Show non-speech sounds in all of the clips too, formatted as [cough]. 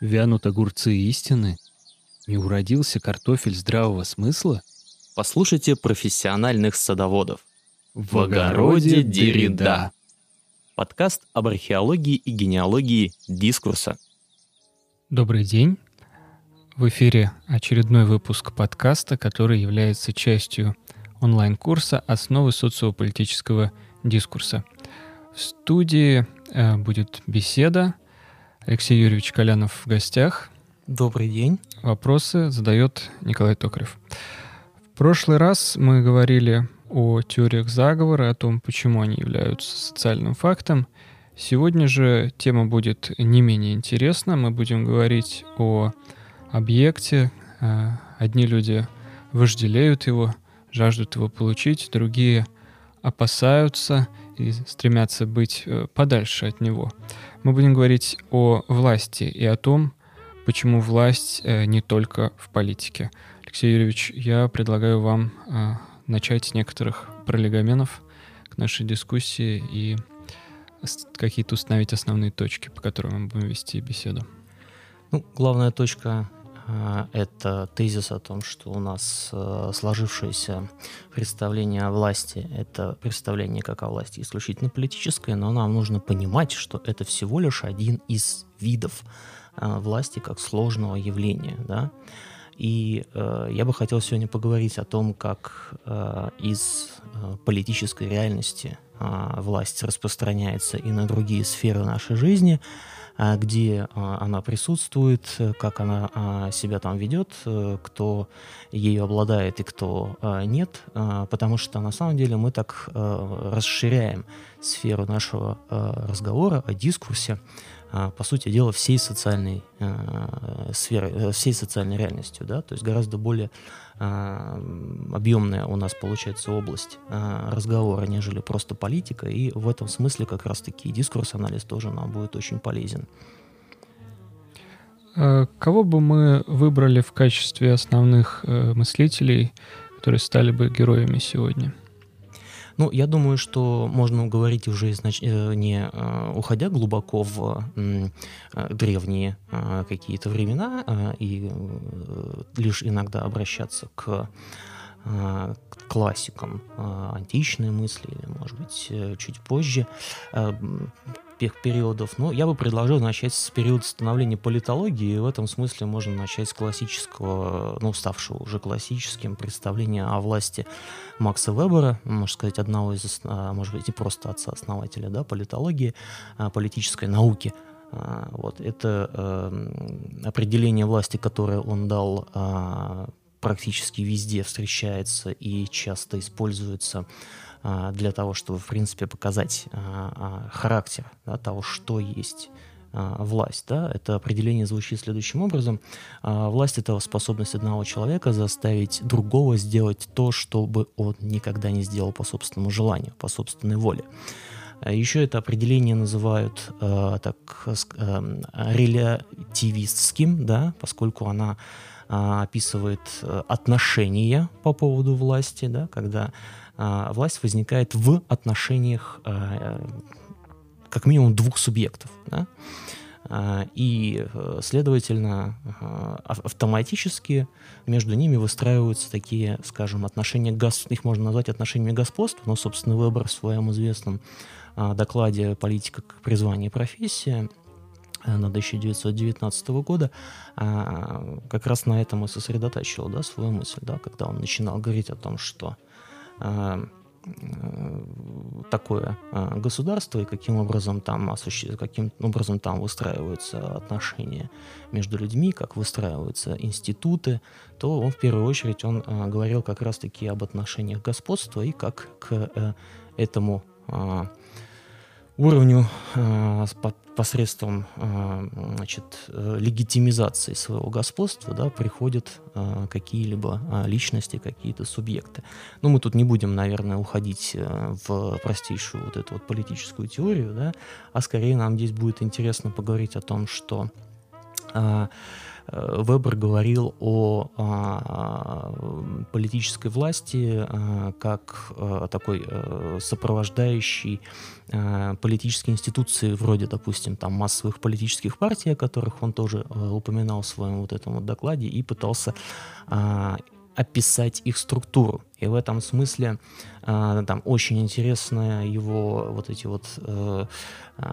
Вянут огурцы истины? Не уродился картофель здравого смысла? Послушайте профессиональных садоводов. В огороде Деррида. Подкаст об археологии и генеалогии дискурса. Добрый день. В эфире очередной выпуск подкаста, который является частью онлайн-курса «Основы социополитического дискурса». В студии э, будет беседа. Алексей Юрьевич Колянов в гостях. Добрый день. Вопросы задает Николай Токарев. В прошлый раз мы говорили о теориях заговора, о том, почему они являются социальным фактом. Сегодня же тема будет не менее интересна. Мы будем говорить о объекте. Э, одни люди вожделеют его, жаждут его получить, другие опасаются и стремятся быть э, подальше от него. Мы будем говорить о власти и о том, почему власть э, не только в политике. Алексей Юрьевич, я предлагаю вам начать с некоторых пролегоменов к нашей дискуссии и какие-то установить основные точки, по которым мы будем вести беседу. Ну, главная точка это тезис о том, что у нас э, сложившееся представление о власти – это представление как о власти исключительно политическое, но нам нужно понимать, что это всего лишь один из видов э, власти как сложного явления. Да? И э, я бы хотел сегодня поговорить о том, как э, из э, политической реальности э, власть распространяется и на другие сферы нашей жизни – а, где а, она присутствует, как она а, себя там ведет, э, кто ею обладает и кто нет, потому что на самом деле мы так э, расширяем сферу нашего разговора о дискурсе, по сути дела, всей социальной сферы, э, всей социальной реальностью, да, то есть гораздо более а, объемная у нас получается область а, разговора, нежели просто политика, и в этом смысле как раз-таки дискурс-анализ тоже нам будет очень полезен. А кого бы мы выбрали в качестве основных э, мыслителей, которые стали бы героями сегодня? Ну, я думаю, что можно говорить уже изнач... Э, не э, уходя глубоко в э, древние какие-то времена и лишь иногда обращаться к классикам античной мысли или, может быть, чуть позже тех периодов. Но я бы предложил начать с периода становления политологии, и в этом смысле можно начать с классического, ну, ставшего уже классическим представления о власти Макса Вебера, можно сказать, одного из, может быть, не просто отца-основателя да, политологии, политической науки. Вот, это э, определение власти, которое он дал э, практически везде встречается и часто используется а, для того, чтобы, в принципе, показать а, а, характер да, того, что есть власть. Да? Это определение звучит следующим образом. Власть — это способность одного человека заставить другого сделать то, что бы он никогда не сделал по собственному желанию, по собственной воле. Еще это определение называют э, так, э, релятивистским, да, поскольку она э, описывает отношения по поводу власти, да, когда а, власть возникает в отношениях а, как минимум двух субъектов. Да? А, и, э, следовательно, автоматически между ними выстраиваются такие, скажем, отношения, гос... их можно назвать отношениями господства, но, собственно, выбор в своем известном докладе «Политика как призвание и профессия» на 1919 года как раз на этом и сосредотачивал да, свою мысль, да, когда он начинал говорить о том, что а, э, такое а, государство и каким образом там осуществ... каким образом там выстраиваются отношения между людьми, как выстраиваются институты, то он в первую очередь он а, говорил как раз-таки об отношениях господства и как к э, этому уровню посредством э, значит, э, легитимизации своего господства да, приходят э, какие-либо личности, какие-то субъекты. Но мы тут не будем, наверное, уходить в простейшую вот эту вот политическую теорию, да, а скорее нам здесь будет интересно поговорить о том, что Вебер говорил о а, политической власти а, как а, такой сопровождающий а, политические институции вроде, допустим, там массовых политических партий, о которых он тоже упоминал в своем вот этом вот докладе, и пытался а, описать их структуру. И в этом смысле э, там очень интересно его вот эти вот э, э,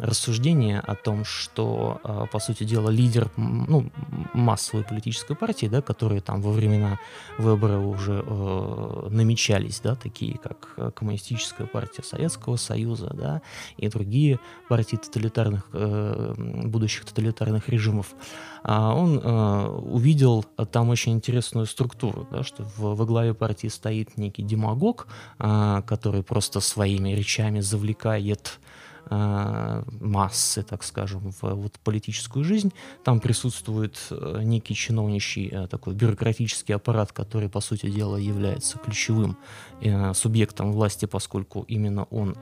рассуждения о том, что, э, по сути дела, лидер ну, массовой политической партии, да, которые там во времена выбора уже э, намечались, да, такие как Коммунистическая партия Советского Союза, да, и другие партии тоталитарных, э, будущих тоталитарных режимов, э, он э, увидел там очень интересную структуру, да, что во главе партии стоит некий демагог, а, который просто своими речами завлекает массы, так скажем, в вот политическую жизнь. Там присутствует э, некий чиновничий э, такой бюрократический аппарат, который, по сути дела, является ключевым субъектом власти, поскольку именно он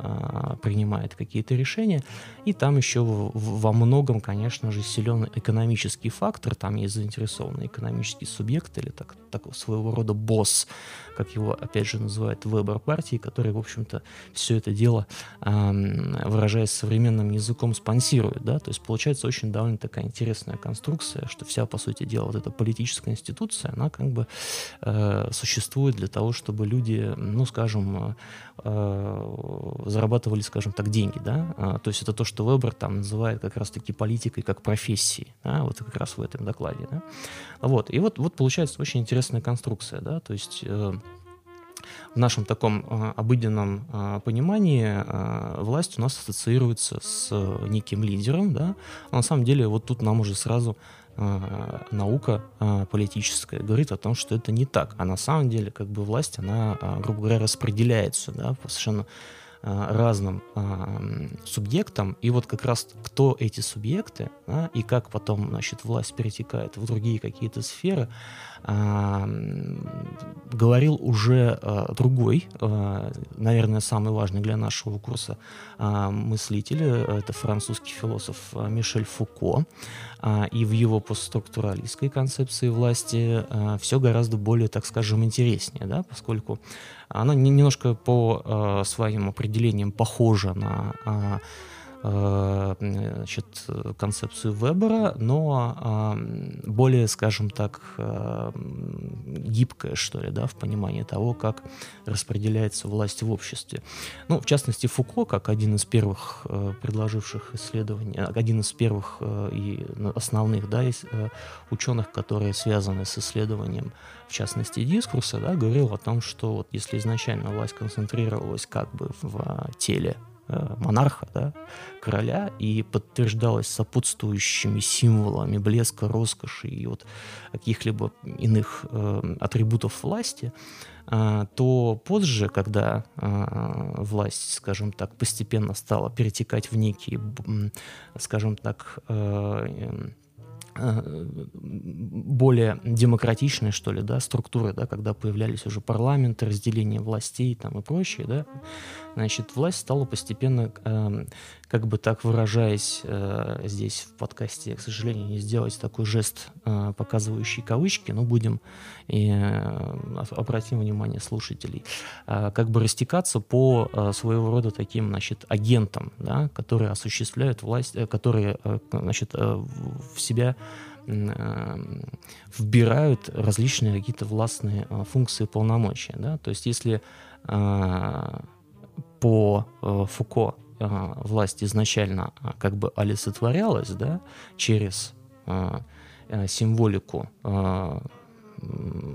принимает какие-то решения. И там еще во многом, конечно же, силен экономический фактор. Там есть заинтересованный экономический субъект или так, так, своего рода босс, как его, опять же, называют выбор партии, который, в общем-то, все это дело выражает выражаясь современным языком, спонсирует, да, то есть получается очень довольно такая интересная конструкция, что вся, по сути дела, вот эта политическая институция, она как бы э, существует для того, чтобы люди, ну, скажем, э, зарабатывали, скажем так, деньги, да, а, то есть это то, что Вебер там называет как раз-таки политикой как профессией, да, вот как раз в этом докладе, да, вот, и вот, вот получается очень интересная конструкция, да, то есть э, в нашем таком э, обыденном э, понимании э, власть у нас ассоциируется с неким лидером, да, а на самом деле вот тут нам уже сразу наука политическая говорит о том, что это не так. А на самом деле, как бы власть, она, грубо говоря, распределяется, да, по совершенно разным субъектам, и вот как раз кто эти субъекты, да, и как потом, значит, власть перетекает в другие какие-то сферы, говорил уже а, другой, а, наверное, самый важный для нашего курса а, мыслитель, это французский философ Мишель Фуко, и в его постструктуралистской концепции власти все гораздо более, так скажем, интереснее, да, поскольку она немножко по своим определениям похожа на значит, концепцию Вебера, но более, скажем так, э, гибкая, что ли, да, в понимании того, как распределяется власть в обществе. Ну, в частности, Фуко, как один из первых э, предложивших исследований, один из первых и основных, да, ученых, которые связаны с исследованием, в частности, дискурса, да, говорил о том, что вот если изначально власть концентрировалась как бы в теле Э, монарха, да, короля, и подтверждалось сопутствующими символами блеска, роскоши и вот каких-либо иных э, атрибутов власти, э, то позже, когда э, власть, скажем так, постепенно стала перетекать в некие, скажем так, э, Э, более демократичные, что ли, да, структуры, да, когда появлялись уже парламенты, разделение властей там и прочее, да, значит, власть стала постепенно, э, как бы так выражаясь э, здесь в подкасте, к сожалению, не сделать такой жест, э, показывающий кавычки, но будем э, обратим внимание слушателей, э, как бы растекаться по э, своего рода таким, значит, агентам, да, которые осуществляют власть, э, которые, э, значит, э, в себя Э, вбирают различные какие-то властные э, функции полномочия. Да? То есть если э, по Фуко власть изначально как бы олицетворялась да, через символику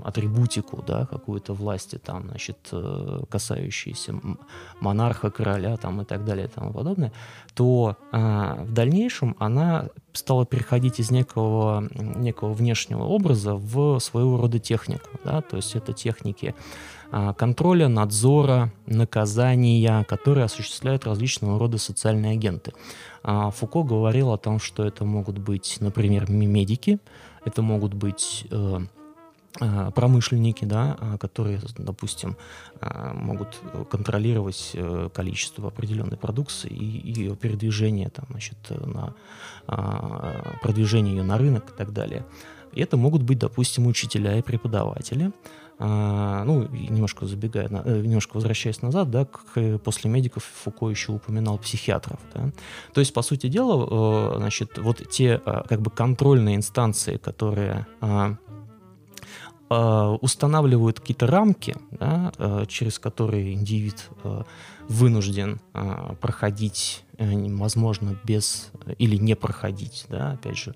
атрибутику, да, какую-то власти, там, значит, э, касающиеся монарха, короля, там, и так далее, и тому подобное, то э, в дальнейшем она стала переходить из некого, некого внешнего образа в своего рода технику, да, то есть это техники э, контроля, надзора, наказания, которые осуществляют различного рода социальные агенты. Э, Фуко говорил о том, что это могут быть, например, медики, это могут быть э, Э, промышленники, да, э, которые, допустим, э, могут контролировать количество определенной продукции и ее передвижение, там, значит, на продвижение ее на рынок и так далее. И это могут быть, допустим, учителя и преподаватели. Ну, немножко забегая, немножко возвращаясь назад, да, к, после медиков Фуко еще упоминал психиатров. Да. То есть, по сути дела, значит, вот те как бы контрольные инстанции, которые Э, устанавливают какие-то рамки, да, э, через которые индивид э, вынужден проходить, возможно, без или не проходить, да, опять же,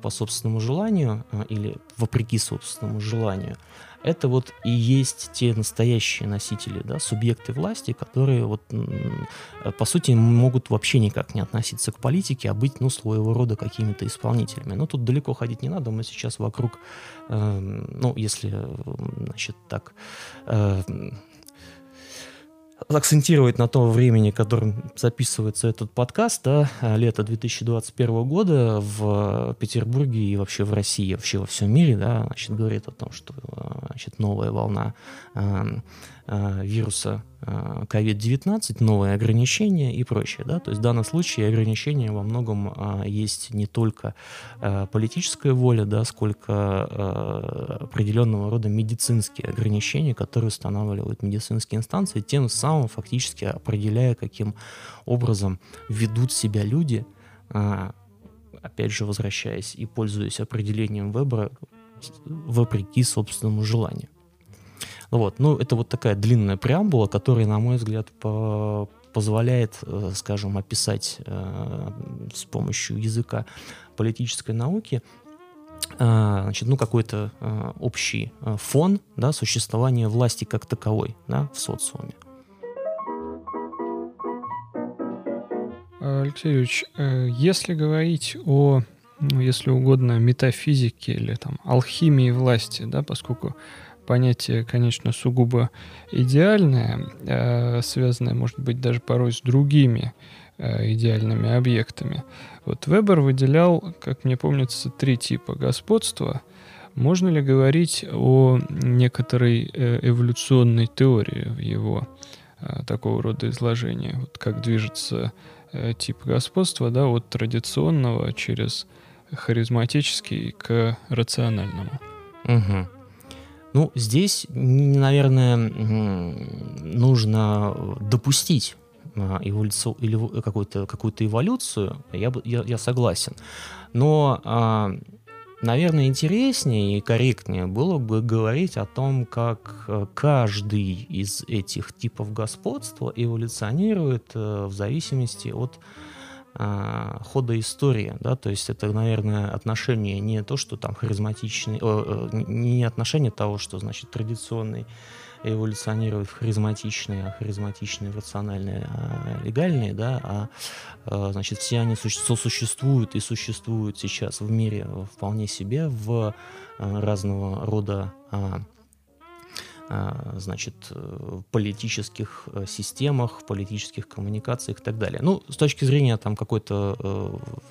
по собственному желанию или вопреки собственному желанию это вот и есть те настоящие носители, да, субъекты власти, которые вот, по сути, могут вообще никак не относиться к политике, а быть, ну, своего рода какими-то исполнителями. Но тут далеко ходить не надо, мы сейчас вокруг, э, ну, если, значит, так, э, акцентировать на том времени, которым записывается этот подкаст, да, лето 2021 года в Петербурге и вообще в России, вообще во всем мире, да, значит, говорит о том, что значит, новая волна Э, вируса COVID-19, э, новые ограничения и прочее. Да? То есть в данном случае ограничения во многом а, есть не только политическая воля, да, сколько определенного рода медицинские ограничения, которые устанавливают медицинские инстанции, тем самым фактически определяя, каким образом ведут себя люди, опять же возвращаясь и пользуясь определением Вебера, вопреки собственному желанию. Вот. Ну, это вот такая длинная преамбула, которая, на мой взгляд, по позволяет, э, скажем, описать э, с помощью языка политической науки э, значит, ну, какой-то общий фон да, существования власти как таковой да, в социуме. Алексей Юрьевич, если говорить о, ну, если угодно, метафизике или там алхимии власти, да, поскольку понятие, конечно, сугубо идеальное, э, связанное, может быть, даже порой с другими э, идеальными объектами. Вот Вебер выделял, как мне помнится, три типа господства. Можно ли говорить о некоторой э, эволюционной теории в его такого рода изложении? Вот как движется тип господства да, от традиционного через харизматический к рациональному? Угу. Ну, здесь, наверное, нужно допустить а, эволюцию или какую-то какую эволюцию, я, я, я согласен. Но, а, наверное, интереснее и корректнее было бы говорить о том, как э, каждый из этих типов господства эволюционирует э, в зависимости от хода истории, да, то есть это, наверное, отношение не то, что там харизматичный, о, не отношение того, что, значит, традиционный эволюционирует в харизматичные, а харизматичные в рациональные, а легальные, да, а, а значит, все они сосуществуют и существуют сейчас в мире вполне себе в а, разного рода а, значит, э, политических э, системах, политических коммуникациях и так далее. Ну, с точки зрения там какой-то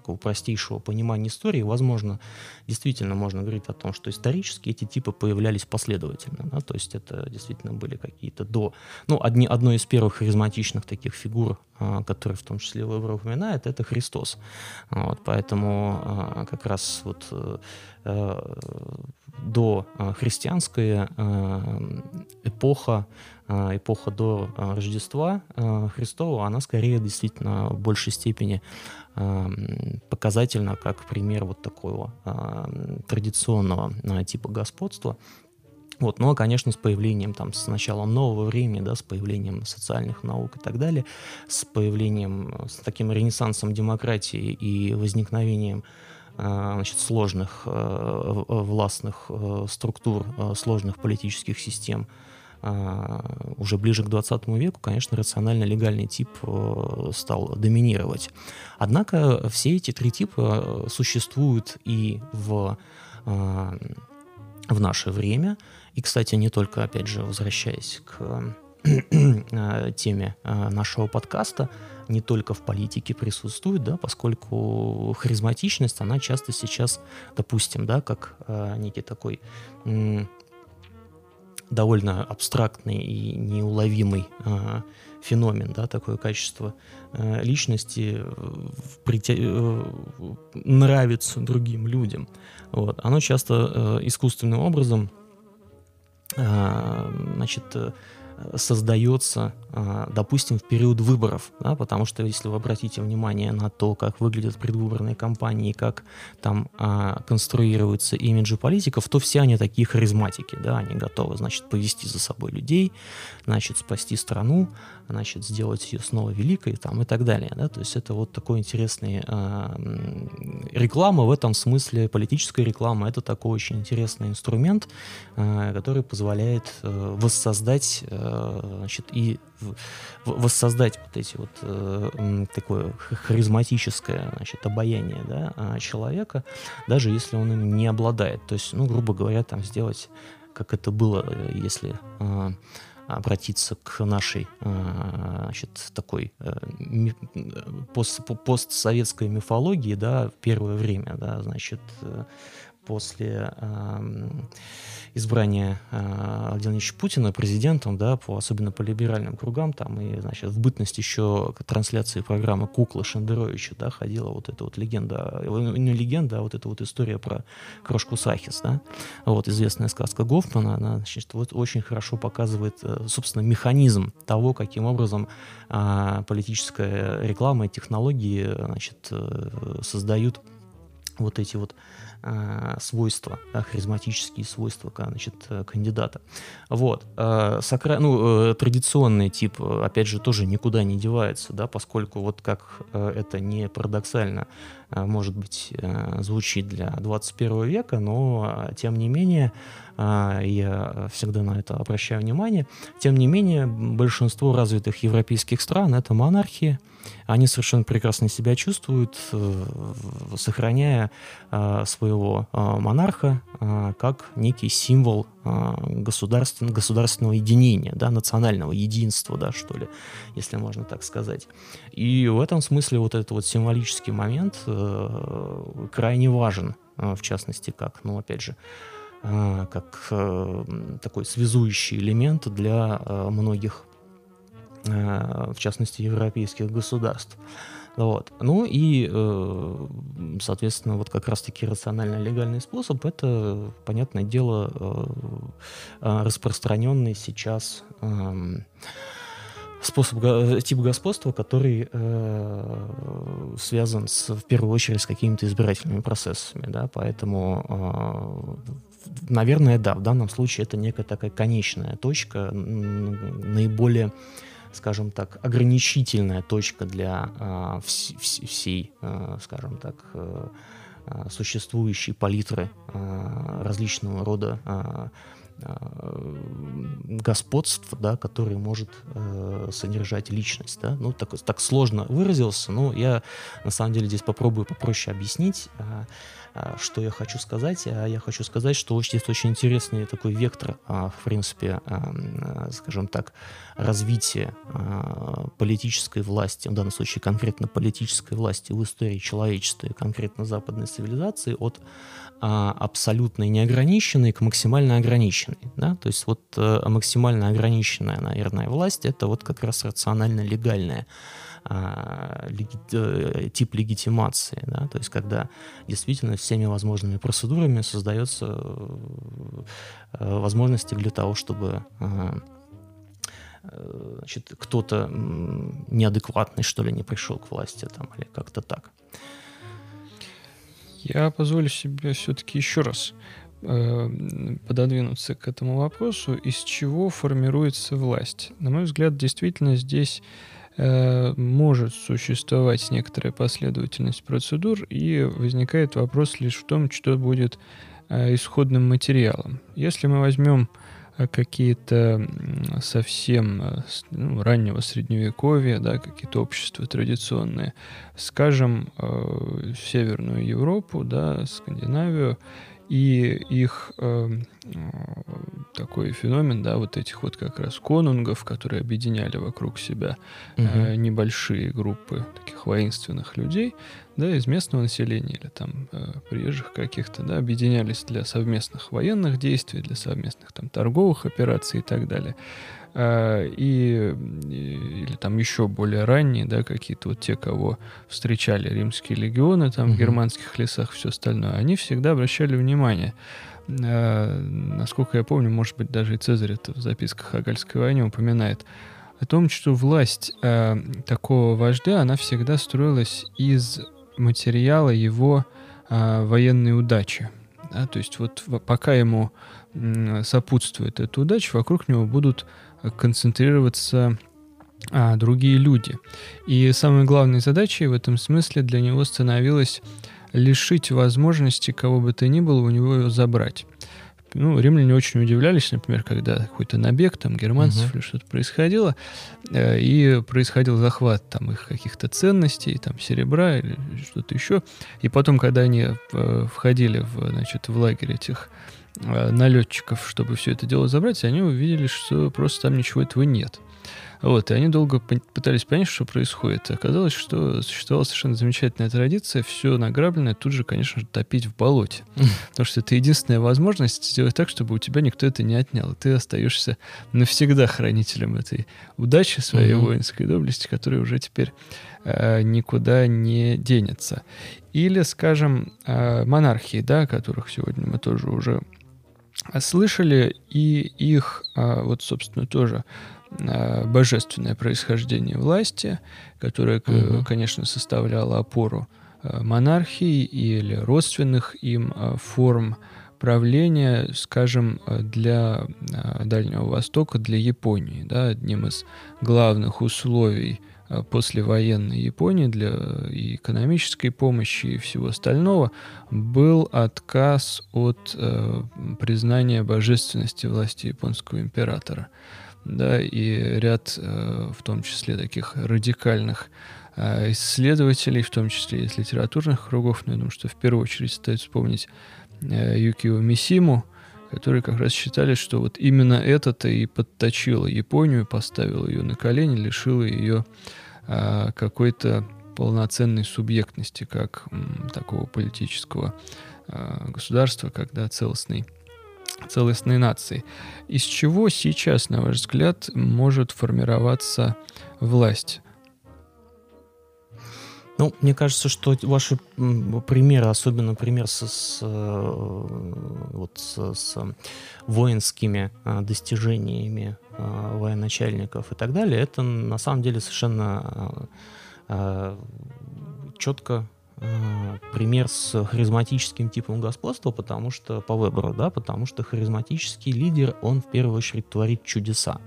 э, простейшего понимания истории, возможно, действительно можно говорить о том, что исторически эти типы появлялись последовательно, да, то есть это действительно были какие-то до... Ну, одни, одной из первых харизматичных таких фигур, э, которые в том числе Вебер упоминает, это Христос. Вот, поэтому э, как раз вот э, до э, христианская э, эпоха, э, эпоха до Рождества Христова, она скорее действительно в большей степени показательна как пример вот такого традиционного типа господства. Вот, но, конечно, с появлением, там, с началом нового времени, да, с появлением социальных наук и так далее, с появлением, с таким ренессансом демократии и возникновением Э, значит, сложных э, властных э, структур, сложных политических систем уже ближе к 20 веку, конечно, рационально-легальный тип стал доминировать. Однако все эти три типа существуют и в, в наше время. И, кстати, не только, опять же, возвращаясь к [clears throat] теме нашего подкаста, не только в политике присутствует, да, поскольку харизматичность, она часто сейчас, допустим, да, как э, некий такой м- довольно абстрактный и неуловимый э, феномен, да, такое качество э, личности притя... э, нравится другим людям. Вот. Оно часто э, искусственным образом э, значит, э, создается, а, допустим, в период выборов, да, потому что если вы обратите внимание на то, как выглядят предвыборные кампании, как там а, конструируются имиджи политиков, то все они такие харизматики, да, они готовы, значит, повести за собой людей, значит, спасти страну, значит, сделать ее снова великой там, и так далее. Да? То есть это вот такой интересный э, реклама в этом смысле, политическая реклама, это такой очень интересный инструмент, э, который позволяет э, воссоздать э, значит, и воссоздать вот эти вот э, такое харизматическое значит, обаяние да, человека, даже если он им не обладает. То есть, ну, грубо говоря, там сделать, как это было, э, если э, обратиться к нашей э, значит, такой э, пост, постсоветской мифологии, да, в первое время, да, значит, э, после э, избрания э, Владимира Путина президентом, да, по, особенно по либеральным кругам, там, и, значит, в бытность еще к трансляции программы «Кукла» Шендеровича, да, ходила вот эта вот легенда, э, не легенда, а вот эта вот история про крошку Сахис, да, вот, известная сказка Гофмана, она, значит, вот очень хорошо показывает, э, собственно, механизм того, каким образом э, политическая реклама и технологии, значит, создают вот эти вот свойства, да, харизматические свойства значит, э, кандидата. Вот. Э, сакра... ну, э, традиционный тип, опять же, тоже никуда не девается, да, поскольку вот как э, это не парадоксально, э, может быть, э, звучит для 21 века, но, э, тем не менее, э, я всегда на это обращаю внимание, тем не менее, большинство развитых европейских стран — это монархии, они совершенно прекрасно себя чувствуют, э, сохраняя э, своего э, монарха как некий символ государственного, государственного единения, да, национального единства, да, что ли, если можно так сказать. И в этом смысле вот этот вот символический момент крайне важен, в частности, как, ну, опять же, как такой связующий элемент для многих в частности, европейских государств. Вот. Ну и, э, соответственно, вот как раз-таки рационально-легальный способ – это, понятное дело, э, распространенный сейчас эм, способ, тип господства, который э, связан с, в первую очередь с какими-то избирательными процессами, да, поэтому, э, наверное, да, в данном случае это некая такая конечная точка, наиболее скажем так, ограничительная точка для э, вс всей, э, скажем так, э, существующей палитры э, различного рода э, господств, да, который может э, содержать личность. Да? Ну, так, так сложно выразился, но я на самом деле здесь попробую попроще объяснить. А, что я хочу сказать? А, я хочу сказать, что есть очень интересный такой вектор, а, в принципе, скажем так, развития политической власти, в данном случае конкретно политической власти в истории человечества и конкретно западной цивилизации от абсолютно неограниченной к максимально ограниченной. Да? То есть вот э, максимально ограниченная, наверное, власть — это вот как раз рационально-легальная а, леги, э, тип легитимации, да, то есть когда действительно всеми возможными процедурами создается э, возможности для того, чтобы а, э, значит, кто-то неадекватный, что ли, не пришел к власти там, или как-то так. Я позволю себе все-таки еще раз пододвинуться к этому вопросу, из чего формируется власть. На мой взгляд, действительно здесь Э, может существовать некоторая последовательность процедур, и возникает вопрос лишь в том, что будет э, исходным материалом. Если мы возьмем э, какие-то совсем ну, раннего средневековья, да, какие-то общества традиционные, скажем, Северную Европу, да, Скандинавию, и их такой феномен, да, вот этих вот как раз конунгов, которые объединяли вокруг себя Мгм. э, небольшие группы таких воинственных людей, да, из местного населения или там э, приезжих каких-то, да, объединялись для совместных военных действий, для совместных там торговых операций и так далее. А, и, или там еще более ранние, да, какие-то вот те, кого встречали римские легионы там в Мгм. германских лесах, все остальное, они всегда обращали внимание а, насколько я помню, может быть, даже и Цезарь это в записках о Гальской войне упоминает, о том, что власть а, такого вождя, она всегда строилась из материала его а, военной удачи. Да, то есть вот в- пока ему сопутствует эта удача, вокруг него будут концентрироваться а, другие люди. И самой главной задачей в этом смысле для него становилось лишить возможности кого бы то ни было у него ее забрать. Ну, римляне очень удивлялись, например, когда какой-то набег там германцев Мгм. или что-то происходило, э, и происходил захват там их каких-то ценностей, там серебра или что-то еще. И потом, когда они э, входили в, значит, в лагерь этих налетчиков, чтобы все это дело забрать, они увидели, что просто там ничего этого нет. Вот, и они долго пытались понять, что происходит. И Оказалось, что существовала совершенно замечательная традиция все награбленное тут же, конечно же, топить в болоте. [laughs] Потому что это единственная возможность сделать так, чтобы у тебя никто это не отнял. И ты остаешься навсегда хранителем этой удачи своей Мгм. воинской доблести, которая уже теперь э, никуда не денется. Или, скажем, э, монархии, да, о которых сегодня мы тоже уже э, слышали, и их, э, вот, собственно, тоже э, божественное происхождение власти, которое, Мгм. конечно, составляло опору э, монархии или родственных им форм правления, скажем, для Дальнего Востока, для Японии. Да, одним из главных условий послевоенной Японии для э, и экономической помощи и всего остального был отказ от э, признания божественности власти японского императора. Да, и ряд, э, в том числе таких радикальных э, исследователей, в том числе из литературных кругов, но я думаю, что в первую очередь стоит вспомнить э, Юкио Мисиму, которые как раз считали, что вот именно это-то и подточило Японию, поставило ее на колени, лишило ее а, какой-то полноценной субъектности, как такого политического а, государства, когда целостной целостной нации. Из чего сейчас, на ваш взгляд, может формироваться власть? Ну, мне кажется, что ваши примеры, особенно пример со- с, э, вот с, с воинскими э, достижениями военачальников и так далее, это на самом деле совершенно э, четко э, пример с харизматическим типом господства, потому что по выбору, да, потому что харизматический лидер, он в первую очередь творит чудеса.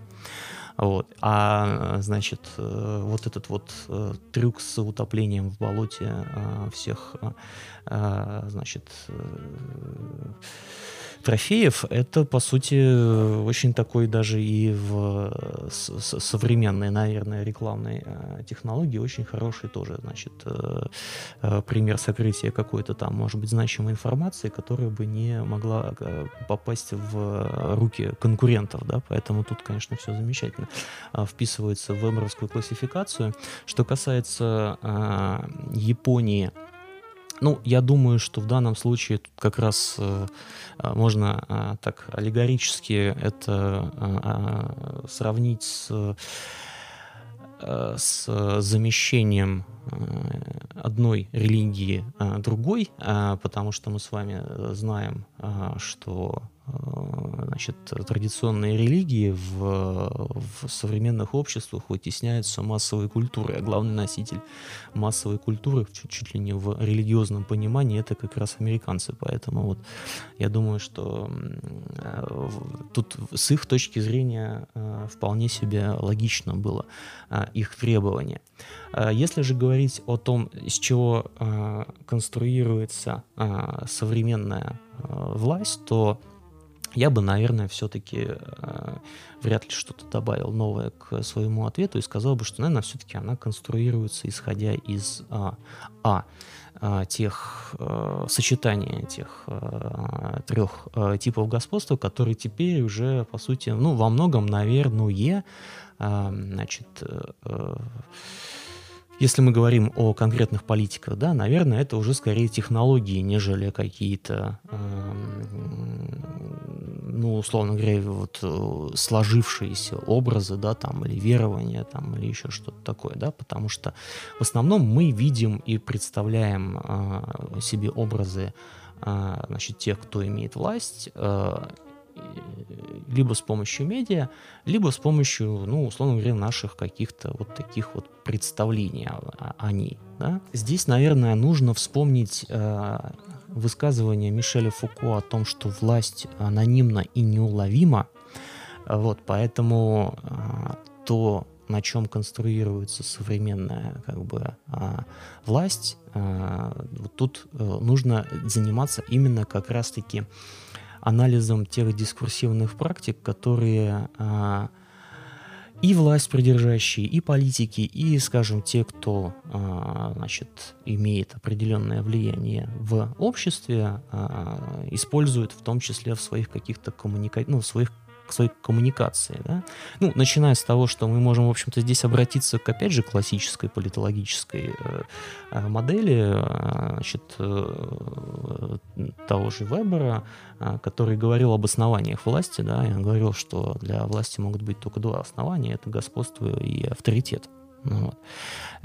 Вот. А, значит, э, вот этот вот э, трюк с утоплением в болоте э, всех, э, э, значит, э, трофеев, это, по сути, э, очень такой даже и в э, современной, наверное, рекламной э, технологии очень хороший тоже, значит, пример сокрытия какой-то там, может быть, значимой информации, которая бы не могла попасть в руки конкурентов, да, поэтому тут, конечно, все замечательно вписывается в веберовскую классификацию. Что касается Японии, ну, я думаю, что в данном случае тут как раз можно а, так аллегорически это а, а, сравнить с, с замещением одной религии а, другой, а, потому что мы с вами э, знаем, а, что значит, традиционные религии в, в современных обществах вытесняются массовой культурой, а главный носитель массовой культуры чуть, чуть ли не в религиозном понимании это как раз американцы, поэтому вот я думаю, что э, тут с их точки зрения э, вполне себе логично было э, их требование. Э, Если же говорить о том, из чего э, конструируется э, современная э, власть, то я бы, наверное, все-таки вряд ли что-то добавил новое к своему ответу и сказал бы, что, наверное, все-таки она конструируется исходя из а, а а, тех а, сочетания тех а, трех а, типов господства, которые теперь уже, по сути, ну, во многом, наверное, а, значит, а, если мы говорим о конкретных политиках, да, наверное, это уже скорее технологии, нежели какие-то, э, ну, условно говоря, вот э, сложившиеся образы, да, там, или верования, там, или еще что-то такое, да, потому что в основном мы видим и представляем э, себе образы э, значит, тех, кто имеет власть, э, либо с помощью медиа, либо с помощью, ну, условно говоря, наших каких-то вот таких вот представлений о, о ней. Да? Здесь, наверное, нужно вспомнить э, высказывание Мишеля Фуко о том, что власть анонимна и неуловима. Вот, поэтому э, то, на чем конструируется современная как бы а, власть, а, вот тут а, нужно заниматься именно как раз-таки анализом тех дискурсивных практик, которые а, и власть придержащие, и политики, и, скажем, те, кто а, значит, имеет определенное влияние в обществе, а, используют в том числе в своих каких-то коммуникациях, ну, в своих к своей коммуникации. Да? Ну, начиная с того, что мы можем, в общем-то, здесь обратиться к, опять же, классической политологической э, э модели э, значит, э, того же Вебера, э, который говорил об основаниях власти. Да, и он говорил, что для власти могут быть только два основания. Это господство и авторитет. Ну, вот.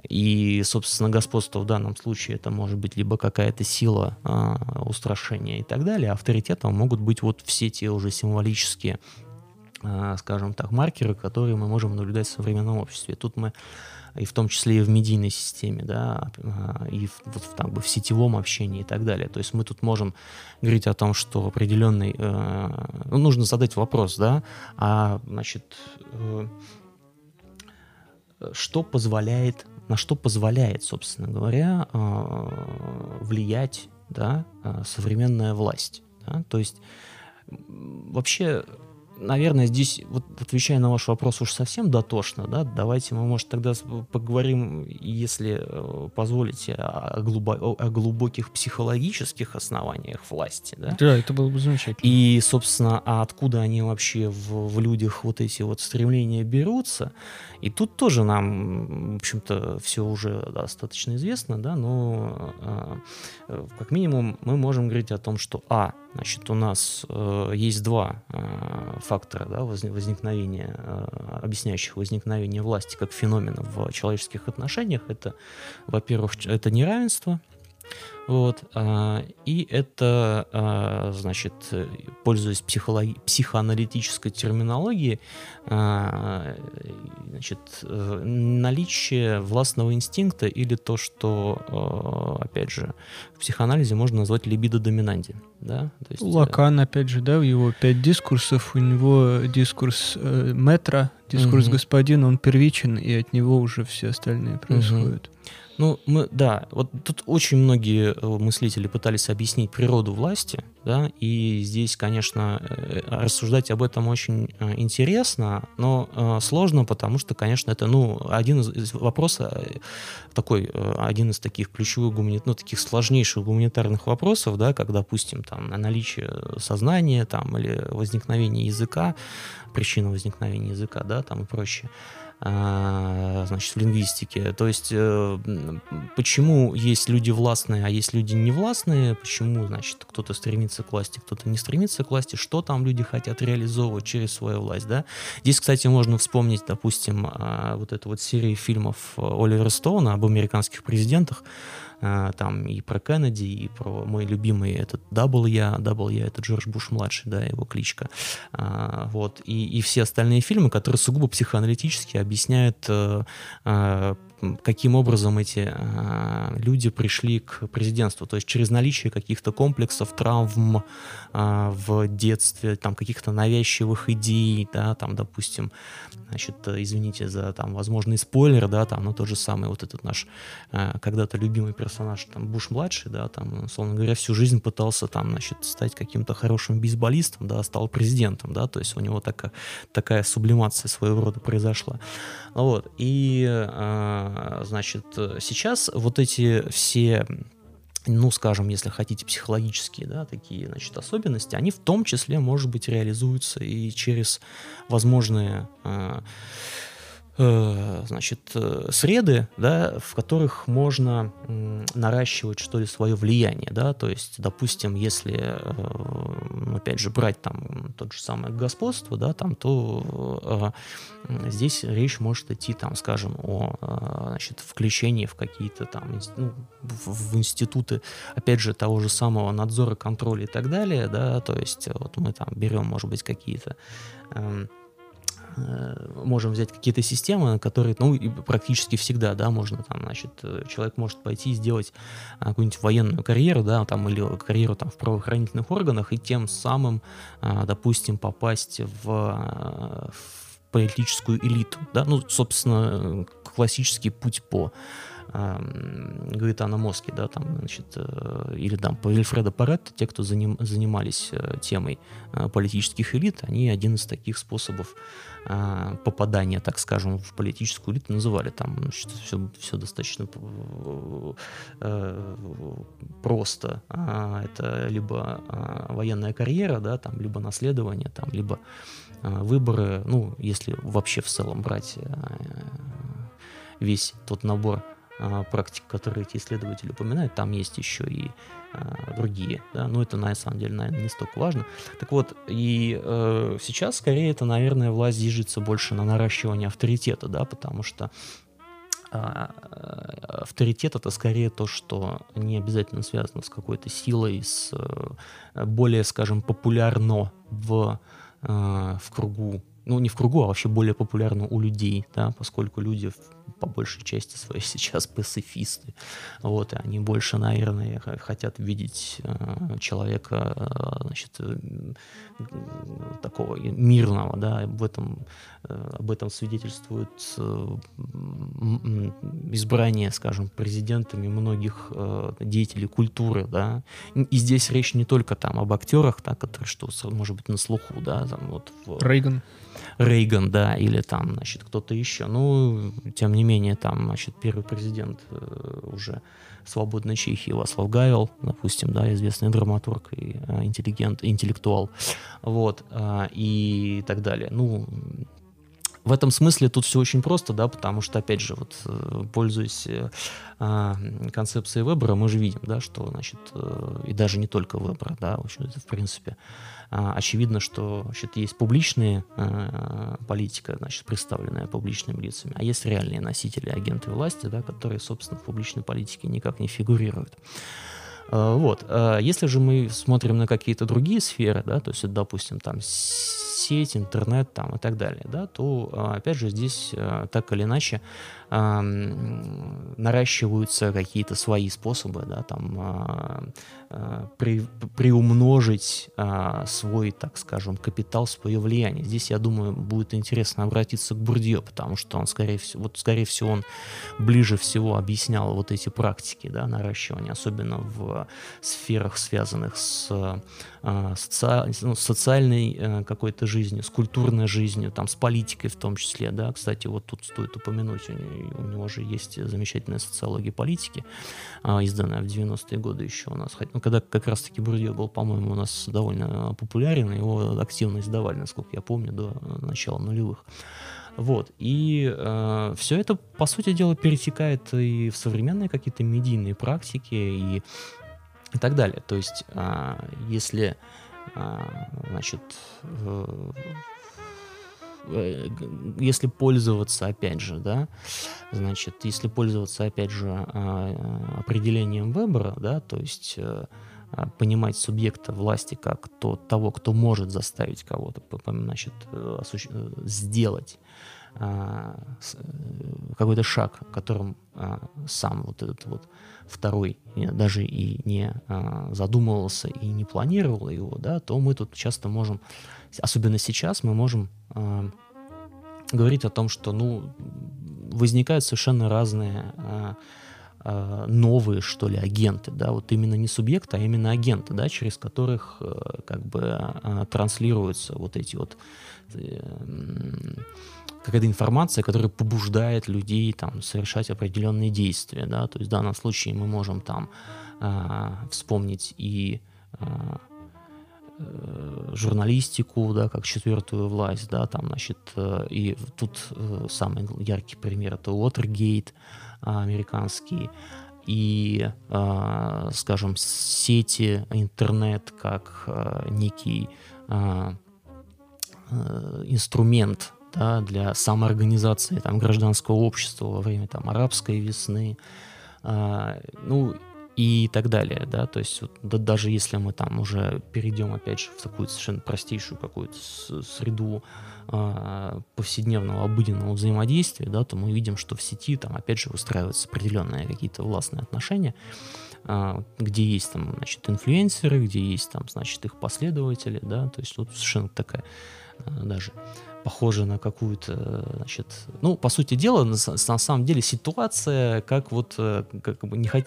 И, собственно, господство в данном случае это может быть либо какая-то сила э, устрашения и так далее, а авторитетом могут быть вот все те уже символические Э, скажем так, маркеры, которые мы можем наблюдать в современном обществе. Тут мы и в том числе и в медийной системе, да, э, и в, вот, в, бы, в сетевом общении и так далее. То есть мы тут можем говорить о том, что определенный... Э, ну, нужно задать вопрос, да, а, значит, э, что позволяет, на что позволяет, собственно говоря, э, влиять, да, э, современная власть, да? То есть вообще наверное, здесь, вот отвечая на ваш вопрос уж совсем дотошно, да, давайте мы, может, тогда поговорим, если э, позволите, о, глубо, о глубоких психологических основаниях власти, да? Да, это было бы замечательно. И, собственно, а откуда они вообще в, в людях вот эти вот стремления берутся? И тут тоже нам, в общем-то, все уже достаточно известно, да, но э, э, как минимум мы можем говорить о том, что, а, Значит, у нас э, есть два э, фактора да, возникновения, э, объясняющих возникновение власти как феномена в человеческих отношениях. Это, во-первых, это неравенство, вот. А, и это, а, значит, пользуясь психологи- психоаналитической терминологией, а, значит, наличие властного инстинкта или то, что, опять же, в психоанализе можно назвать либидо доминанти. Да? То есть, Лакан, опять же, да, в его пять дискурсов, у него дискурс э, метра, дискурс угу. господина, он первичен, и от него уже все остальные происходят. Угу. Ну, мы, да, вот тут очень многие э, мыслители пытались объяснить природу власти, да, и здесь, конечно, э, рассуждать об этом очень э, интересно, но сложно, потому что, конечно, это, ну, один из вопросов, такой, один из таких ключевых, гумани... ну, таких сложнейших гуманитарных вопросов, да, как, допустим, там, наличие сознания, там, или возникновение языка, причина возникновения языка, да, там и прочее. А, значит, в лингвистике. То есть, э, почему есть люди властные, а есть люди невластные, почему, значит, кто-то стремится к власти, кто-то не стремится к власти, что там люди хотят реализовывать через свою власть, да. Здесь, кстати, можно вспомнить, допустим, а, вот эту вот серию фильмов Оливера Стоуна об американских президентах, там и про Кеннеди, и про мой любимый этот Dubya, Dubya это Джордж Буш младший, да, его кличка, а, вот, и, и все остальные фильмы, которые сугубо психоаналитически объясняют э, а, каким образом эти э, люди пришли к президентству, то есть через наличие каких-то комплексов, травм э, в детстве, там каких-то навязчивых идей, да, там, допустим, значит, извините за там возможный спойлер, да, там, но тот же самый вот этот наш э, когда-то любимый персонаж, там, Буш-младший, да, там, условно говоря, всю жизнь пытался там, значит, стать каким-то хорошим бейсболистом, да, стал президентом, да, то есть у него такая, такая сублимация своего рода произошла. Вот, и значит, сейчас вот эти все ну, скажем, если хотите, психологические, да, такие, значит, особенности, они в том числе, может быть, реализуются и через возможные э, Э, значит, э, среды, да, в которых можно наращивать, что ли, свое влияние, да, то есть, допустим, если, э, опять же, брать там тот же самое господство, да, там, то здесь речь может идти, там, скажем, о, значит, включении в какие-то там, ну, в, институты, опять же, того же самого надзора, контроля и так далее, да, то есть, вот мы там берем, может быть, какие-то эм, Э, можем взять какие-то системы, которые, ну, практически всегда, да, можно там, значит, э, человек может пойти и сделать а, какую-нибудь военную карьеру, да, там, или карьеру там в правоохранительных органах, и тем самым, а, допустим, попасть в, в политическую элиту, да, ну, собственно, классический путь по Гаэтана Моски, да, там, значит, э, или там Вильфреда Паретто, те, кто заним, занимались э, темой э, политических элит, они один из таких способов попадания, так скажем, в политическую элиту называли. Там значит, все, все достаточно просто. А, это либо военная карьера, да, там, либо наследование, там, либо выборы, ну, если вообще в целом брать весь тот набор а, практик, которые эти исследователи упоминают, там есть еще и а, другие, да, но это на самом деле, наверное, не столько важно. Так вот, и э, сейчас скорее это, наверное, власть движется больше на наращивание авторитета, да, потому что а, авторитет это скорее то, что не обязательно связано с какой-то силой, с э, более, скажем, популярно в, э, в кругу ну, не в кругу, а вообще более популярно у людей, да, поскольку люди по большей части своей [laughs] сейчас пацифисты. Вот, и они больше, наверное, хотят видеть э, человека, э, значит, э, такого мирного, да, об этом, об этом свидетельствует избрание, скажем, президентами многих деятелей культуры, да, и здесь речь не только там об актерах, да, которые, что, может быть, на слуху, да, там вот в... Рейган. Рейган, да, или там, значит, кто-то еще. Ну, тем не менее, там, значит, первый президент э, уже свободной Чехии Васлав Гавел, допустим, да, известный драматург и э, интеллигент, интеллектуал, вот, э, и так далее. Ну, в этом смысле тут все очень просто, да, потому что, опять же, вот, пользуясь э, концепцией Вебера, мы же видим, да, что, значит, э, и даже не только Вебера, да, в общем, это, в принципе, очевидно, что, значит, есть публичные политика, значит, представленная публичными лицами, а есть реальные носители, агенты власти, да, которые, собственно, в публичной политике никак не фигурируют. Вот. Если же мы смотрим на какие-то другие сферы, да, то есть, допустим, там сеть, интернет там и так далее, да, то, а, опять же, здесь так или иначе наращиваются какие-то свои способы, да, там при, приумножить свой, так скажем, капитал, свое влияние. Здесь, я думаю, будет интересно обратиться к Бурдье, потому что он, скорее всего, вот, скорее всего, он ближе всего объяснял вот эти практики, да, наращивания, особенно в сферах, связанных с соци... ну, социальной э, какой-то жизнью, с культурной жизнью, там, с политикой в том числе, да, кстати, вот тут стоит упомянуть, у него, же есть замечательная социология политики, а, изданная в 90-е годы еще у нас, ну, когда как раз-таки Бурдье был, по-моему, у нас довольно популярен, его активно издавали, насколько я помню, до начала нулевых. Вот. И э, все это, по сути дела, перетекает и в современные какие-то медийные практики, и и так далее. То есть, а, если, а, значит, э, э, если пользоваться, опять же, да, значит, если пользоваться, опять же, а, определением Вебера, да, то есть э, понимать субъекта власти как то, того, кто может заставить кого-то, значит, сделать какой-то шаг, которым сам вот этот вот второй даже и не а, задумывался и не планировал его, да, то мы тут часто можем, особенно сейчас, мы можем а, говорить о том, что, ну, возникают совершенно разные а, новые, что ли, агенты, да, вот именно не субъекты, а именно агенты, да, через которых как бы транслируются вот эти вот какая-то информация, которая побуждает людей там совершать определенные действия, да, то есть в данном случае мы можем там э, вспомнить и э, журналистику, да, как четвертую власть, да, там, значит, и тут самый яркий пример это Уотергейт американский, и, скажем, сети, интернет как некий инструмент да, для самоорганизации там, гражданского общества во время там, арабской весны, а, ну и так далее, да, то есть вот, да, даже если мы там уже перейдем опять же в такую совершенно простейшую какую-то среду а, повседневного обыденного взаимодействия, да, то мы видим, что в сети там опять же выстраиваются определенные какие-то властные отношения, а, где есть там, значит, инфлюенсеры, где есть там, значит, их последователи, да, то есть вот совершенно такая а, даже похоже на какую-то, значит, ну, по сути дела, на, на самом деле ситуация, как вот, э, как бы не хот...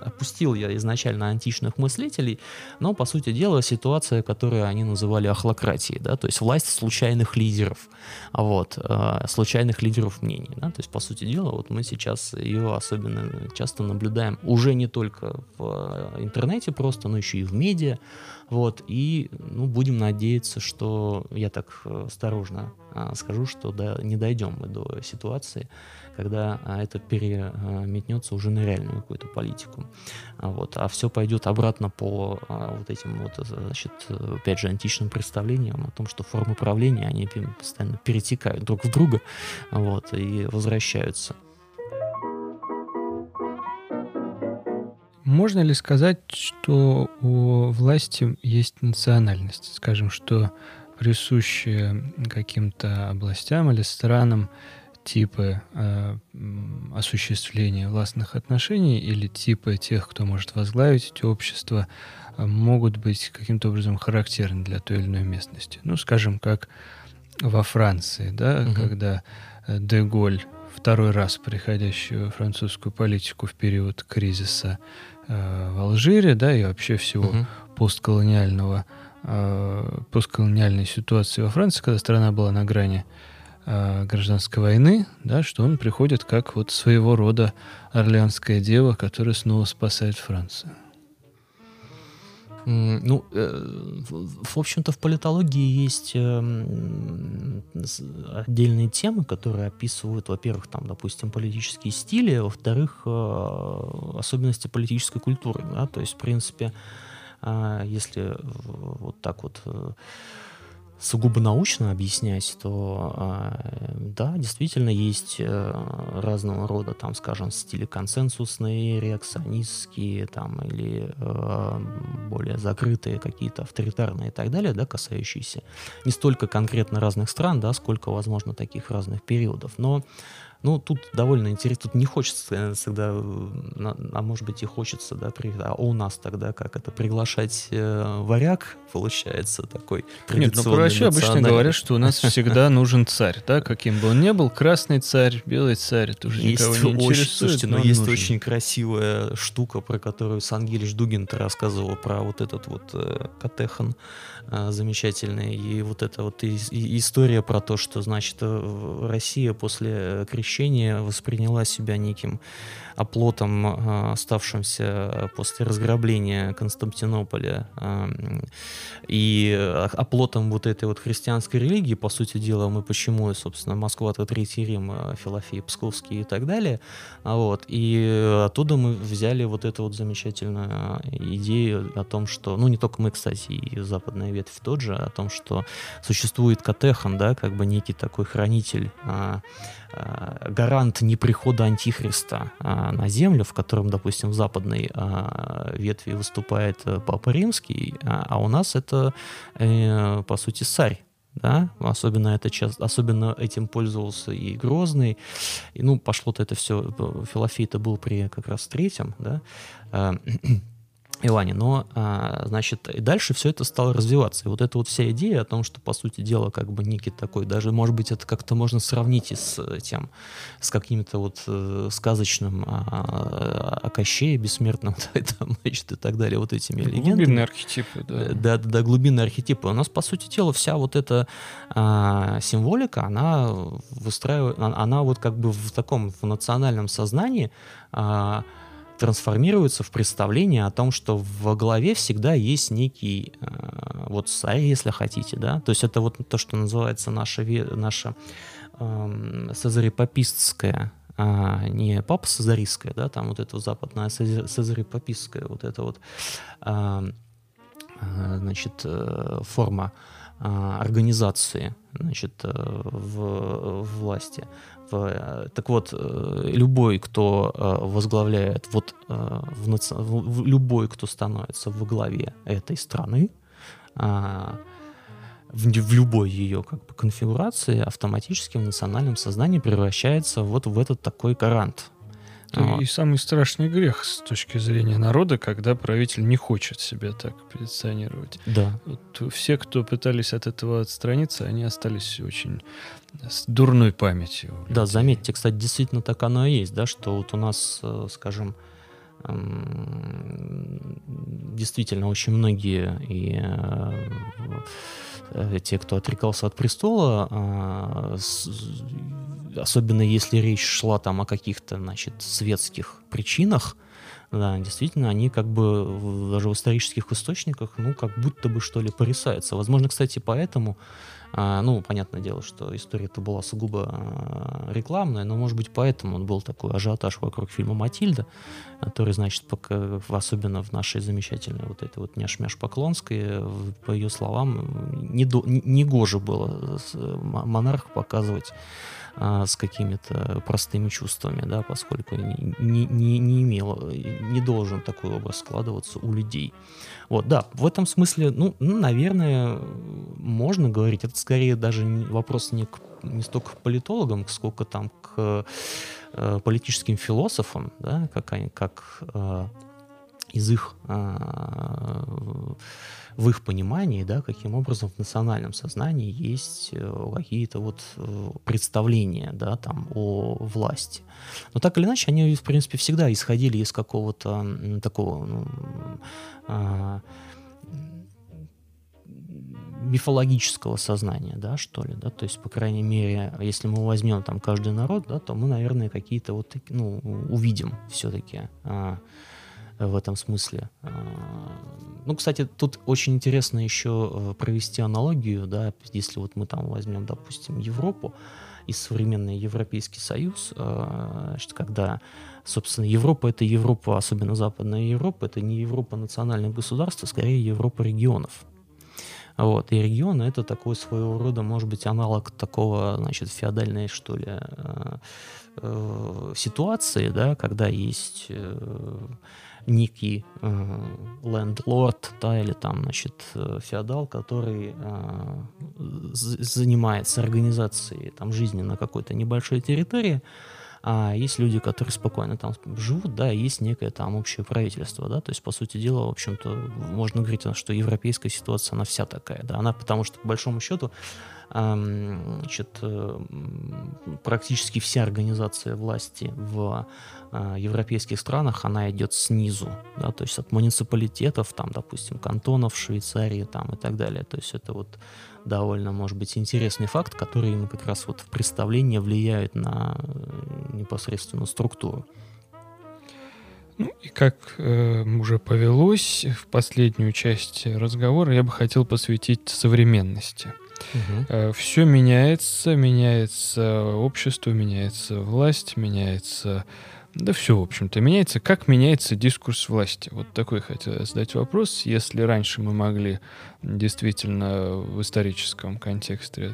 опустил я изначально античных мыслителей, но, по сути дела, ситуация, которую они называли ахлократией, да, то есть власть случайных лидеров, вот, э, случайных лидеров мнений, да, то есть, по сути дела, вот мы сейчас ее особенно часто наблюдаем уже не только в э, интернете просто, но еще и в медиа, вот, и ну, будем надеяться, что я так э, осторожно а, скажу, что да, не дойдем мы до ситуации, когда а, это переметнется уже на реальную какую-то политику. А, вот, а все пойдет обратно по вот этим вот, значит, опять же, античным представлениям о том, что формы правления, они постоянно перетекают друг в друга, вот, и возвращаются. Можно ли сказать, что у власти есть национальность? Скажем, что присущие каким-то областям или странам типы э, осуществления властных отношений или типы тех, кто может возглавить эти общества, э, могут быть каким-то образом характерны для той или иной местности. Ну, скажем, как во Франции, да, угу. когда э, Деголь второй раз приходящий во французскую политику в период кризиса э, в Алжире, да, и вообще всего угу. постколониального, э, постколониальной ситуации во Франции, когда страна была на грани э, гражданской войны, да, что он приходит как вот своего рода орлеанская дева, которая снова спасает Францию. Ну, э, в общем-то, в политологии есть эм, отдельные темы, которые описывают, во-первых, там, допустим, политические стили, во-вторых, э, особенности политической культуры. Да? То есть, в принципе, э, если вот так вот сугубо научно объяснять, то э, да, действительно есть э, разного рода, там, скажем, стили консенсусные, реакционистские, там, или э, более закрытые какие-то авторитарные и так далее, да, касающиеся не столько конкретно разных стран, да, сколько, возможно, таких разных периодов. Но ну, тут довольно интересно, тут не хочется всегда, а может быть и хочется, да, при, а у нас тогда как это, приглашать э, варяг, получается, такой Нет, ну вообще обычно говорят, что у нас [laughs] всегда нужен царь, да, каким бы он ни был, красный царь, белый царь, это уже есть никого не очень, интересует. Слушайте, но, но есть нужен. очень красивая штука, про которую Сангелич Дугин рассказывал, про вот этот вот э, Катехан э, замечательный, и вот эта вот история про то, что, значит, Россия после э, крещения восприняла себя неким оплотом, а, оставшимся после разграбления Константинополя а, и оплотом вот этой вот христианской религии, по сути дела, мы почему, собственно, Москва, это Третий Рим, а, Филофей, Псковский и так далее, вот, и оттуда мы взяли вот эту вот замечательную идею о том, что, ну, не только мы, кстати, и западная ветвь тот же, о том, что существует Катехан, да, как бы некий такой хранитель Э, гарант неприхода антихриста э, на землю, в котором, допустим, в западной э, ветви выступает Папа Римский, а у нас это, по сути, царь да, особенно это часто, особенно этим пользовался и Грозный, и, ну, пошло-то это все, Филофей-то был при как раз третьем, да, Иване, но, а, значит, и дальше все это стало развиваться. И вот эта вот вся идея о том, что, по сути дела, как бы некий такой, даже, может быть, это как-то можно сравнить и с тем, с каким-то вот э, сказочным а, о Кощее бессмертном, [laughs] да, и там, значит, и так далее, вот этими Глубинные легендами. архетипы, да. Э, Да, да, да, глубинные архетипы. У нас, по сути дела, вся вот эта а, символика, она выстраивает, она, она вот как бы в таком, в национальном сознании а, трансформируется в представление о том, что во главе всегда есть некий а, вот царь, если хотите, да, то есть это вот то, что называется наша, наша эм, цезарепапистская а, не папа Сазарийская, да, там вот вот западная Цезарепапистская, вот это вот, а, а, значит, э, форма а, организации, значит, э, в, в власти. Э, так вот, э, любой, кто э, возглавляет, вот в наци- любой, кто становится во главе этой страны, а, в, в любой ее как бы, конфигурации автоматически в национальном сознании превращается вот в этот такой гарант. Это Вот. и самый страшный грех с точки зрения народа, когда правитель не хочет себя так позиционировать. Да. Вот все, кто пытались от этого отстраниться, они остались очень с дурной памятью. Да, заметьте, кстати, действительно так оно и есть, да, что вот у нас, э, скажем, действительно очень многие и э, те, кто отрекался от престола, с- особенно если речь шла там о каких-то, значит, светских причинах, да, действительно, они как бы даже в исторических источниках, ну, как будто бы, что ли, порисаются. Возможно, кстати, поэтому а, ну, понятное дело, что история-то была сугубо а, рекламная, но, может быть, поэтому он был такой ажиотаж вокруг фильма «Матильда», который, значит, пока, особенно в нашей замечательной вот этой вот няш-мяш Поклонской, по ее словам, не, до, не, негоже было с- м- монарх показывать а, с какими-то простыми чувствами, да, поскольку не, не, не, имел, не должен такой образ складываться у людей. Вот, да, в этом смысле, ну, ну, наверное, можно говорить. Это скорее даже вопрос не, к- не столько к политологам, сколько там к э, политическим философам, да, как, они, как э, из их э, в их понимании, да, каким образом в национальном сознании есть э, какие-то вот э, представления, да, там о власти. Но так или иначе, они, в принципе, всегда исходили из какого-то такого ну, а, мифологического сознания, да, что ли, да, то есть, по крайней мере, если мы возьмем там каждый народ, да, то мы, наверное, какие-то вот, ну, увидим все-таки в этом смысле. А, Ну, кстати, тут очень интересно еще э, провести аналогию, да, если вот мы там возьмем, допустим, Европу и современный Европейский Союз, э, значит, когда, собственно, Европа — это Европа, особенно Западная Европа, это не Европа национальных государств, а скорее Европа регионов. Вот. И регионы это такой своего рода, может быть, аналог такого, значит, феодальной, что ли, э, э, ситуации, да, когда есть некий э, лендлорд, да, или там, значит, э, феодал, который э, занимается организацией там жизни на какой-то небольшой территории, а есть люди, которые спокойно там живут, да, есть некое там общее правительство, да, то есть, по сути дела, в общем-то, можно говорить, что европейская ситуация, она вся такая, да, она потому что, по большому счету, значит, э, практически вся организация власти в а, европейских странах, она идет снизу, да, то есть от муниципалитетов, там, допустим, кантонов, Швейцарии, там, и так далее, то есть это вот довольно, может быть, интересный факт, который им как раз вот в представлении влияет на э, непосредственно структуру. Ну и как э, уже повелось в последнюю часть разговора, я бы хотел посвятить современности. Все меняется, меняется общество, меняется власть, меняется... Да все, в общем-то, меняется. Как меняется дискурс власти? Вот такой хотел задать вопрос. Если раньше мы могли действительно в историческом контексте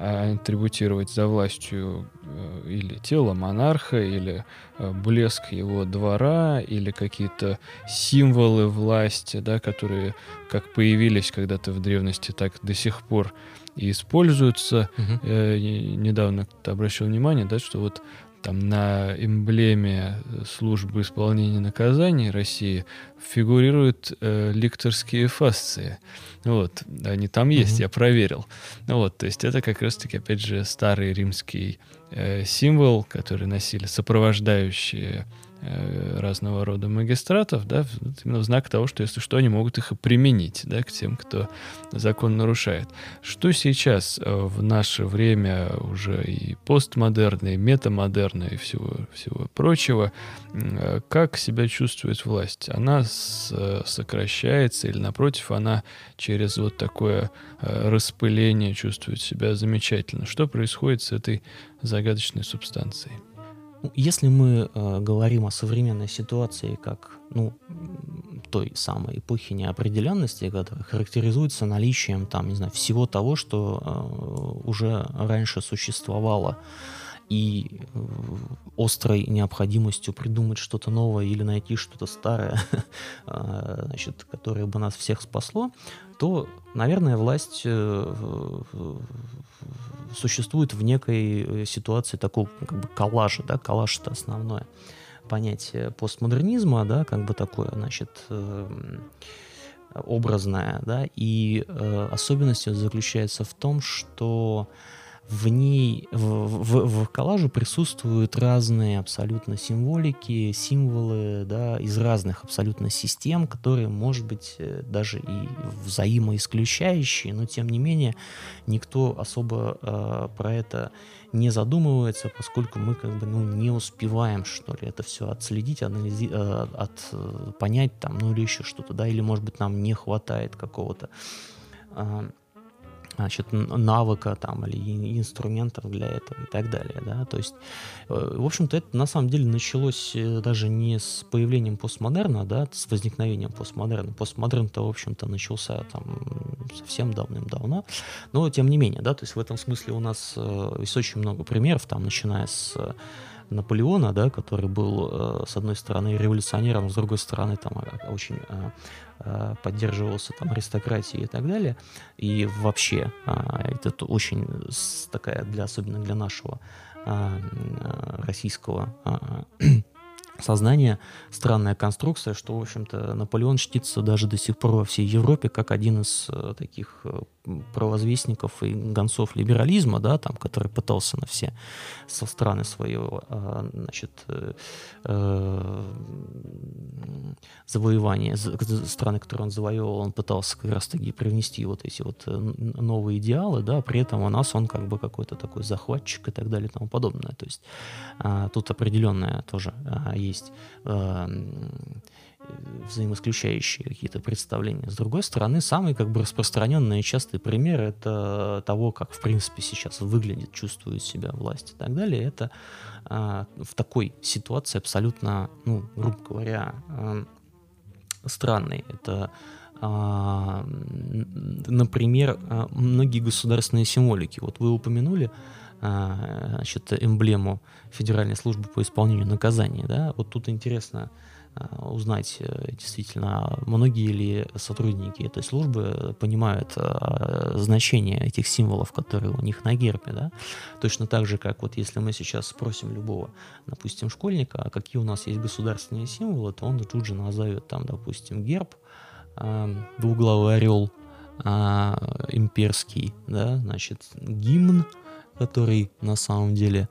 а, атрибутировать за властью э, или тело монарха, или э, блеск его двора, или какие-то символы власти, да, которые как появились когда-то в древности, так до сих пор и используются. Мгм. Э, и недавно обращал внимание, да, что вот там на эмблеме службы исполнения наказаний России фигурируют э, ликторские фасции. Вот, они там есть, mm-hmm. я проверил. Вот, то есть это как раз-таки, опять же, старый римский э, символ, который носили сопровождающие Э, разного рода магистратов, да, именно в знак того, что если что, они могут их и применить, да, к тем, кто закон нарушает. Что сейчас э, в наше время уже и постмодерна, и метамодерна, и всего, всего прочего, э, как себя чувствует власть? Она сокращается или, напротив, она через вот такое распыление чувствует себя замечательно? Что происходит с этой загадочной субстанцией? Если мы э, говорим о современной ситуации как ну, той самой эпохи неопределенности, которая характеризуется наличием там, не знаю, всего того, что э, уже раньше существовало, и э, острой необходимостью придумать что-то новое или найти что-то старое, [laughs] э, значит, которое бы нас всех спасло, то, наверное, власть э, существует в некой ситуации такого как бы коллажа, да, коллаж это основное понятие постмодернизма, да, как бы такое, значит, образное, да, и особенность заключается в том, что в ней, в, в, в коллаже присутствуют разные абсолютно символики, символы, да, из разных абсолютно систем, которые, может быть, э, даже и взаимоисключающие, но тем не менее никто особо э, про это не задумывается, поскольку мы как бы ну, не успеваем, что ли, это все отследить, анализи- э, от, э, понять там, ну или еще что-то, да, или, может быть, нам не хватает какого-то э, значит, навыка там, или инструментов для этого и так далее. Да? То есть, э, в общем-то, это на самом деле началось э, даже не с появлением постмодерна, да, с возникновением постмодерна. Постмодерн-то, в общем-то, начался там совсем давным-давно. Но, тем не менее, да, то есть в этом смысле у нас э, есть очень много примеров, там, начиная с Наполеона, да, который был, с одной стороны, революционером, с другой стороны, там, очень поддерживался там аристократией и так далее. И вообще а, это очень такая для особенно для нашего а, российского а, [clears throat] сознания странная конструкция, что, в общем-то, Наполеон чтится даже до сих пор во всей Европе как один из э, таких э, провозвестников и гонцов либерализма, да, там, который пытался на все со страны а, значит, э, э, завоевания, страны, которые он завоевал, он пытался как раз-таки привнести вот эти вот э, новые идеалы, да, при этом у нас он как бы какой-то такой захватчик и так далее и тому подобное. То есть а, тут определенная тоже а, есть взаимоисключающие какие-то представления. С другой стороны, самый как бы распространенный и частый пример это того, как в принципе сейчас выглядит, чувствует себя власть и так далее. Это а, в такой ситуации абсолютно, ну, грубо говоря, а, странный. Это а, например, а, многие государственные символики. Вот вы упомянули а, значит, эмблему Федеральной службы по исполнению наказаний. Да? Вот тут интересно, Э, узнать э, действительно, многие ли сотрудники этой службы понимают э, значение этих символов, которые у них на гербе, да? Точно так же, как вот если мы сейчас спросим любого, допустим, школьника, а какие у нас есть государственные символы, то он тут же назовет там, допустим, герб, двуглавый орел, имперский, да, значит, гимн, который на самом деле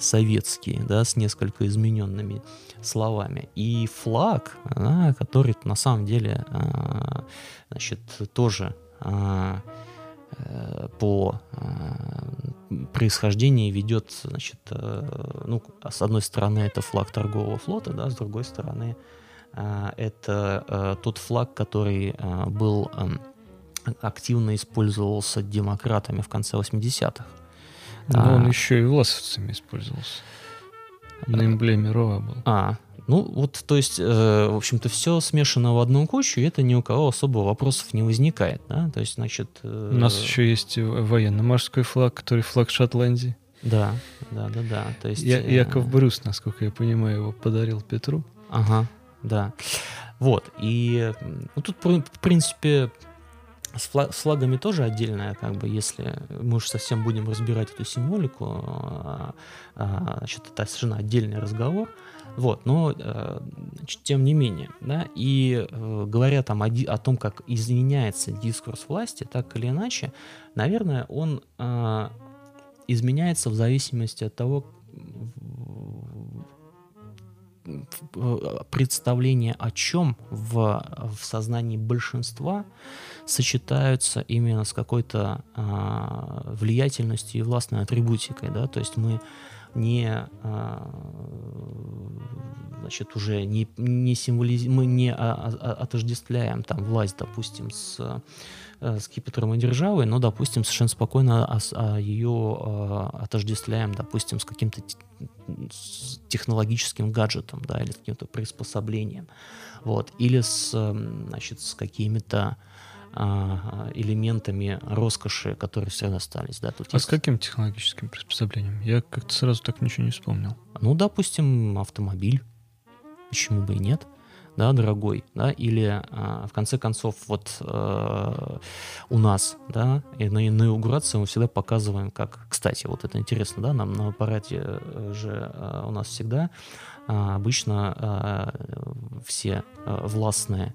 советские, да, с несколько измененными словами. И флаг, да, который на самом деле, а, значит, тоже а, э, по а, происхождению ведет, значит, э, ну, с одной стороны это флаг торгового флота, да, с другой стороны это э, тот флаг, который был активно использовался демократами в конце 80-х. Но а, он еще и власовцами использовался. На эмблеме РОА был. А, ну вот, то есть, э, в общем-то, все смешано в одну кучу, и это ни у кого особо вопросов не возникает, да? То есть, значит... Э, у нас еще есть военно-морской флаг, который флаг Шотландии. Да, да, да, да. То есть, я, э, Яков Брюс, насколько я понимаю, его подарил Петру. Ага, да. Вот, и ну, тут, в принципе, с, флаг, с флагами тоже отдельная, как бы, если мы уж совсем будем разбирать эту символику, а, а, значит, это совершенно отдельный разговор. Вот, но э, тем не менее, да, и э, говоря там о, о том, как изменяется дискурс власти, так или иначе, наверное, он э, изменяется в зависимости от того, представление о чем в, в сознании большинства сочетаются именно с какой-то э, влиятельностью и властной атрибутикой, да, то есть мы не э, значит уже не не символиз... мы не отождествляем там власть, допустим, с с скипетром и державой, но, допустим, совершенно спокойно а, а ее а, отождествляем, допустим, с каким-то технологическим гаджетом, да, или каким-то приспособлением, вот, или с, значит, с какими-то элементами роскоши, которые все равно остались. Да, тут а есть... с каким технологическим приспособлением? Я как-то сразу так ничего не вспомнил. Ну, допустим, автомобиль. Почему бы и нет? да, дорогой, да, или а, в конце концов вот а, у нас, да, и на инаугурации мы всегда показываем, как, кстати, вот это интересно, да, нам на аппарате э, же а, у нас всегда а, обычно а, все а, властные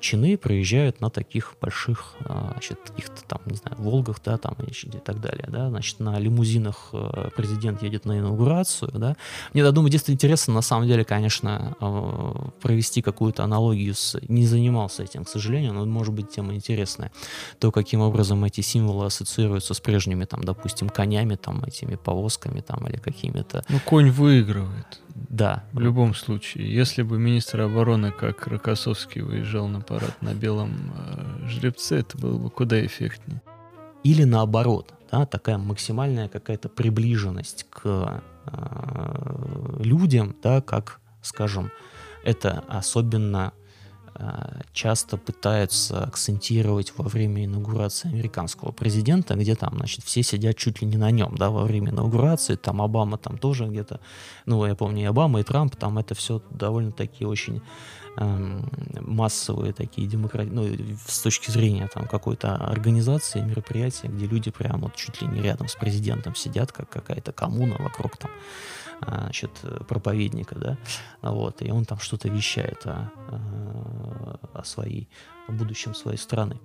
чины проезжают на таких больших, значит, каких-то там, не знаю, Волгах, да, там и так далее, да, значит, на лимузинах президент едет на инаугурацию, да. Мне, я думаю, действительно интересно, на самом деле, конечно, провести какую-то аналогию с... Не занимался этим, к сожалению, но может быть тема интересная. То, каким образом эти символы ассоциируются с прежними, там, допустим, конями, там, этими повозками, там, или какими-то... Ну, конь выигрывает. Да. В любом случае. Если бы министр обороны, как Рокоссовский, выезжал на парад на белом э, жеребце, это было бы куда эффектнее. Или наоборот, да, такая максимальная какая-то приближенность к э, людям, да, как, скажем, это особенно часто пытаются акцентировать во время инаугурации американского президента, где там, значит, все сидят чуть ли не на нем, да, во время инаугурации, там Обама там тоже где-то, ну, я помню, и Обама, и Трамп, там это все довольно-таки очень эм, массовые такие демократи... ну, с точки зрения там какой-то организации, мероприятия, где люди прямо вот чуть ли не рядом с президентом сидят, как какая-то коммуна вокруг там. а, значит, проповедника, да, вот, и он там что-то вещает о, о своей, о будущем своей страны.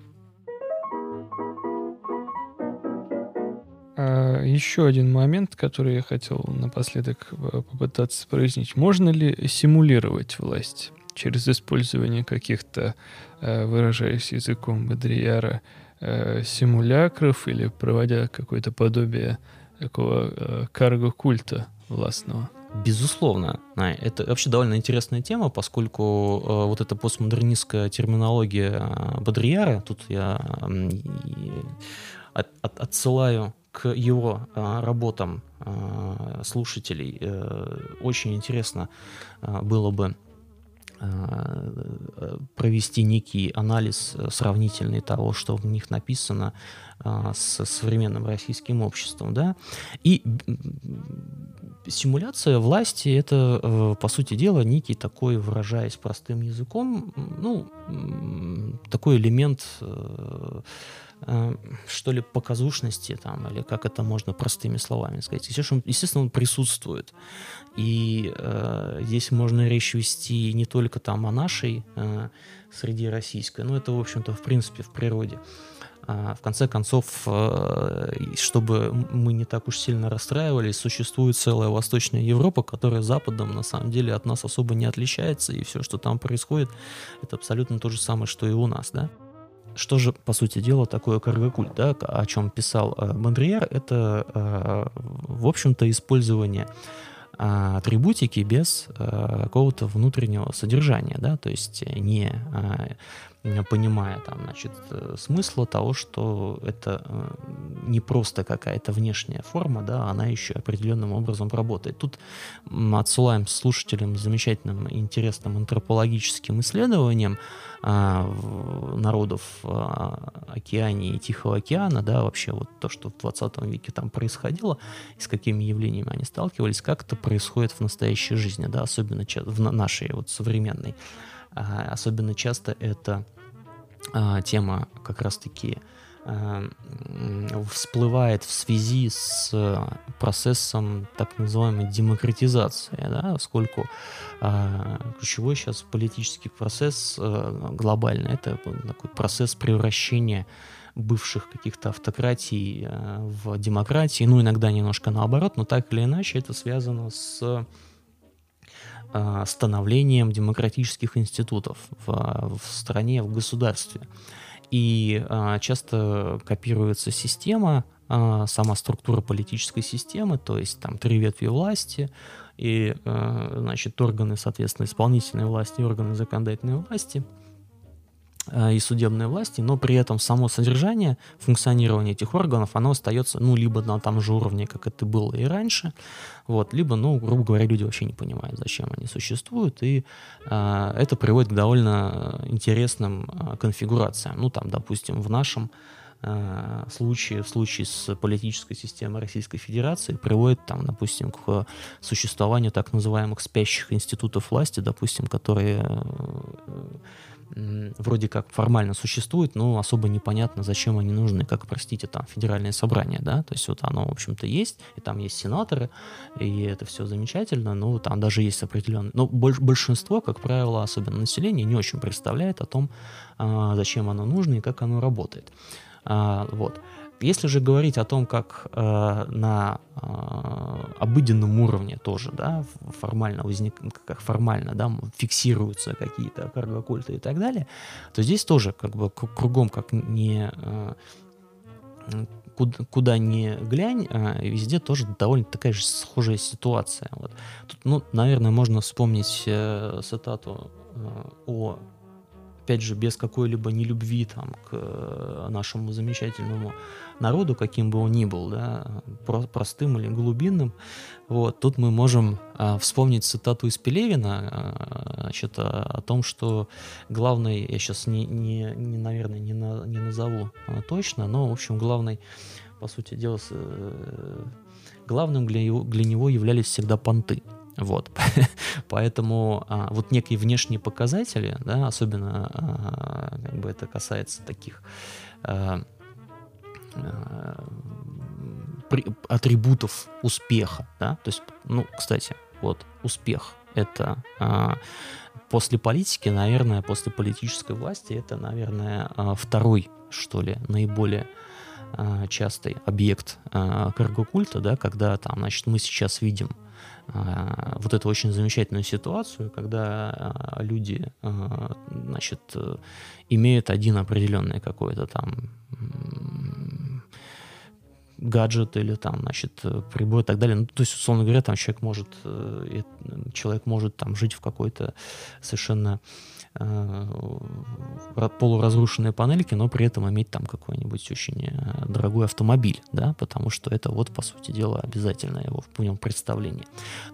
А еще один момент, который я хотел напоследок э, попытаться прояснить. Можно ли симулировать власть через использование каких-то, э, выражаясь языком Бодрияра, э, симулякров или проводя какое-то подобие такого карго-культа властного. Безусловно. Это вообще довольно интересная тема, поскольку э, вот эта постмодернистская терминология э, Бодрияра, тут я от, от, отсылаю к его э, работам слушателей. Очень интересно было бы провести некий анализ сравнительный того, что в них написано с современным российским обществом, да, и симуляция власти это, э, по сути дела, некий такой, выражаясь простым языком, ну, такой элемент э, э, что ли, показушности там, или как это можно простыми словами сказать. Естественно, естественно он присутствует. И э, здесь можно речь вести не только там о нашей э, среде российской, но это, в общем-то, в принципе, в природе. А, в конце концов, э, чтобы мы не так уж сильно расстраивались, существует целая Восточная Европа, которая Западом на самом деле от нас особо не отличается, и все, что там происходит, это абсолютно то же самое, что и у нас, да. Что же, по сути дела, такое каргокульт, да, о чем писал э, Бодрияр, это, э, в общем-то, использование атрибутики без какого-то внутреннего содержания, да, то есть не понимая там, значит, э, смысла того, что это э, не просто какая-то внешняя форма, да, она еще определенным образом работает. Тут отсылаем слушателям замечательным интересным антропологическим исследованием а, народов а, Океании и Тихого океана, да, вообще вот то, что в 20 веке там происходило, и с какими явлениями они сталкивались, как это происходит в настоящей жизни, да, особенно в нашей вот современной. А, особенно часто это а, тема как раз-таки всплывает в связи с процессом так называемой демократизации, да, поскольку а, ключевой сейчас политический процесс а, глобальный, это такой процесс превращения бывших каких-то автократий в демократии, ну, иногда немножко наоборот, но так или иначе это связано с становлением демократических институтов в, в стране, в государстве. И а, часто копируется система, а, сама структура политической системы, то есть там три ветви власти, и, а, значит, органы, соответственно, исполнительной власти, органы законодательной власти – и судебной власти, но при этом само содержание, функционирование этих органов, оно остается, ну, либо на том же уровне, как это было и раньше, вот, либо, ну, грубо говоря, люди вообще не понимают, зачем они существуют, и э, это приводит к довольно интересным э, конфигурациям. Ну, там, допустим, в нашем э, случае, в случае с политической системой Российской Федерации, приводит, там, допустим, к существованию так называемых спящих институтов власти, допустим, которые э, вроде как формально существует, но особо непонятно, зачем они нужны, как, простите, там, федеральное собрание, да, то есть вот оно, в общем-то, есть, и там есть сенаторы, и это все замечательно, но там даже есть определенные, но большинство, как правило, особенно население, не очень представляет о том, а, зачем оно нужно и как оно работает. А, вот. Если же говорить о том, как э, на э, обыденном уровне тоже, да, формально возник, как формально, да, фиксируются какие-то каргокульты и так далее, то здесь тоже как бы кругом как не э, куда, куда ни глянь, э, везде тоже довольно такая же схожая ситуация. Вот. Тут, ну, наверное, можно вспомнить э, цитату э, о опять же, без какой-либо нелюбви там, к э, нашему замечательному народу, каким бы он ни был, да, простым или глубинным. Вот, тут мы можем а, вспомнить цитату из Пелевина а, значит, о, том, что главный, я сейчас, не, не, не, наверное, не, на, не назову точно, но, в общем, главный, по сути дела, э, главным для, его, для него являлись всегда понты. Вот. [laughs] Поэтому а, вот некие внешние показатели, да, особенно а, как бы это касается таких а, а, при, атрибутов успеха, да, то есть, ну, кстати, вот успех это а, после политики, наверное, после политической власти это, наверное, а, второй, что ли, наиболее а, частый объект а, каргокульта, да, когда там, значит, мы сейчас видим вот эту очень замечательную ситуацию, когда а, люди, а, значит, имеют один определенный какой-то там гаджет или там, значит, прибор и так далее. Ну, то есть, условно говоря, там человек может, э, человек может там жить в какой-то совершенно Э, полуразрушенные панельки, но при этом иметь там какой-нибудь очень э, дорогой автомобиль, да, потому что это вот, по сути дела, обязательно его в нем представлении.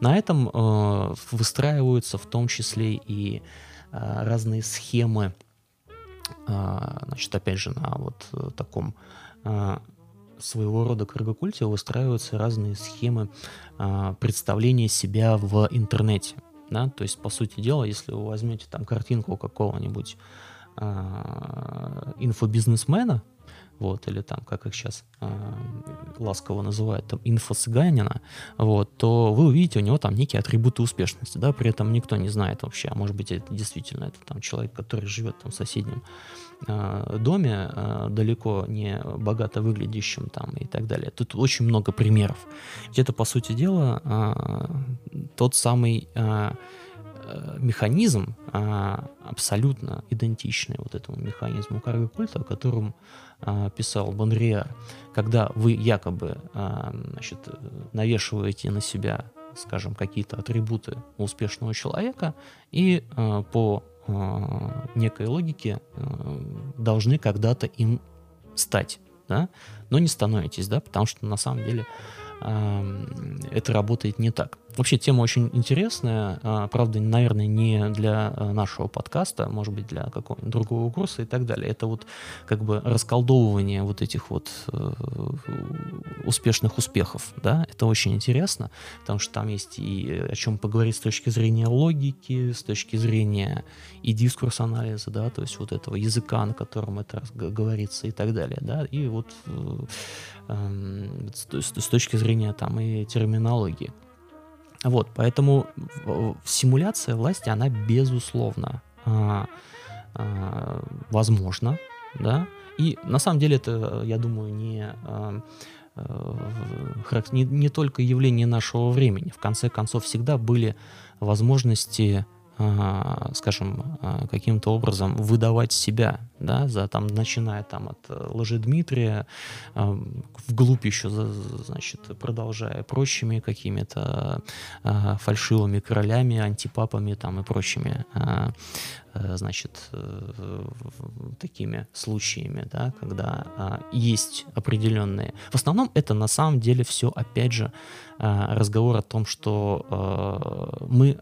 На этом э, выстраиваются в том числе и э, разные схемы, э, значит, опять же, на вот э, таком э, своего рода каргокульте выстраиваются разные схемы э, представления себя в интернете да, то есть, по сути дела, если вы возьмете там картинку какого-нибудь инфобизнесмена, вот, или там, как их сейчас э, ласково называют, там, инфо-цыганина, вот, то вы увидите у него там некие атрибуты успешности, да, при этом никто не знает вообще, а может быть, это действительно это там человек, который живет там в соседнем э, доме, далеко не богато выглядящим там и так далее. Тут очень много примеров. Ведь это, по сути дела, тот самый механизм а, абсолютно идентичный вот этому механизму карго-культа, о котором а, писал Бонриар, когда вы якобы а, значит, навешиваете на себя, скажем, какие-то атрибуты успешного человека и а, по а, некой логике а, должны когда-то им стать, да? но не становитесь, да, потому что на самом деле это работает не так. Вообще тема очень интересная, а, правда, наверное, не для э, нашего подкаста, может быть, для какого-нибудь другого курса и так далее. Это вот как бы расколдовывание вот этих вот э, успешных успехов, да, это очень интересно, потому что там есть и о чем поговорить с точки зрения логики, с точки зрения и дискурс анализа, да, то есть вот этого языка, на котором это говорится и так далее, да, и вот э, э, с, с точки зрения там и терминологии. Вот, поэтому симуляция власти, она безусловно а, а, возможна, да, и на самом деле это, я думаю, не, а, а не, не только явление нашего времени. В конце концов, всегда были возможности скажем, а, каким-то образом выдавать себя, да, за там, начиная там от э, лжи Дмитрия, а, вглубь еще, значит, продолжая прочими какими-то фальшивыми королями, антипапами там и прочими, э, значит, э, такими случаями, да, когда есть определенные... В основном это на самом деле все, опять же, разговор о том, что мы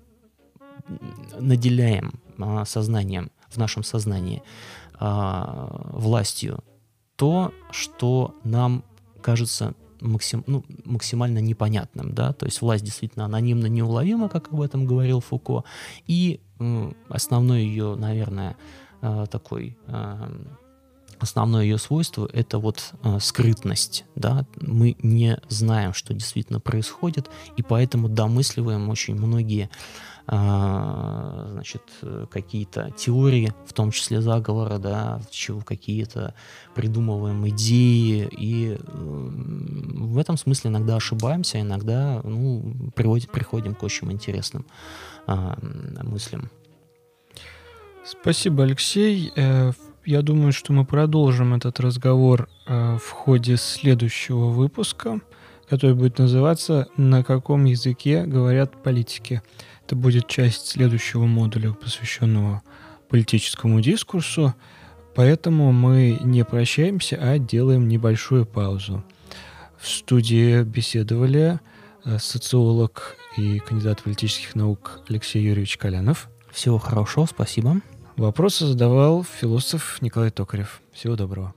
наделяем а, сознанием, в нашем сознании а, властью то, что нам кажется максим, ну, максимально непонятным, да, то есть власть действительно анонимно неуловима, как об этом говорил Фуко, и основной ее, наверное, а, такой основное ее свойство это вот скрытность, да, мы не знаем, что действительно происходит, и поэтому домысливаем очень многие значит, какие-то теории, в том числе заговора, да, чего какие-то придумываем идеи, и в этом смысле иногда ошибаемся, иногда ну, приводим, приходим к очень интересным а, мыслям. Спасибо, Алексей. Э, я думаю, что мы продолжим этот разговор э, в ходе следующего выпуска, который будет называться «На каком языке говорят политики?». Это будет часть следующего модуля, посвященного политическому дискурсу. Поэтому мы не прощаемся, а делаем небольшую паузу. В студии беседовали э, социолог и кандидат политических наук Алексей Юрьевич Колянов. Всего хорошего, спасибо. Вопросы задавал философ Николай Токарев. Всего доброго.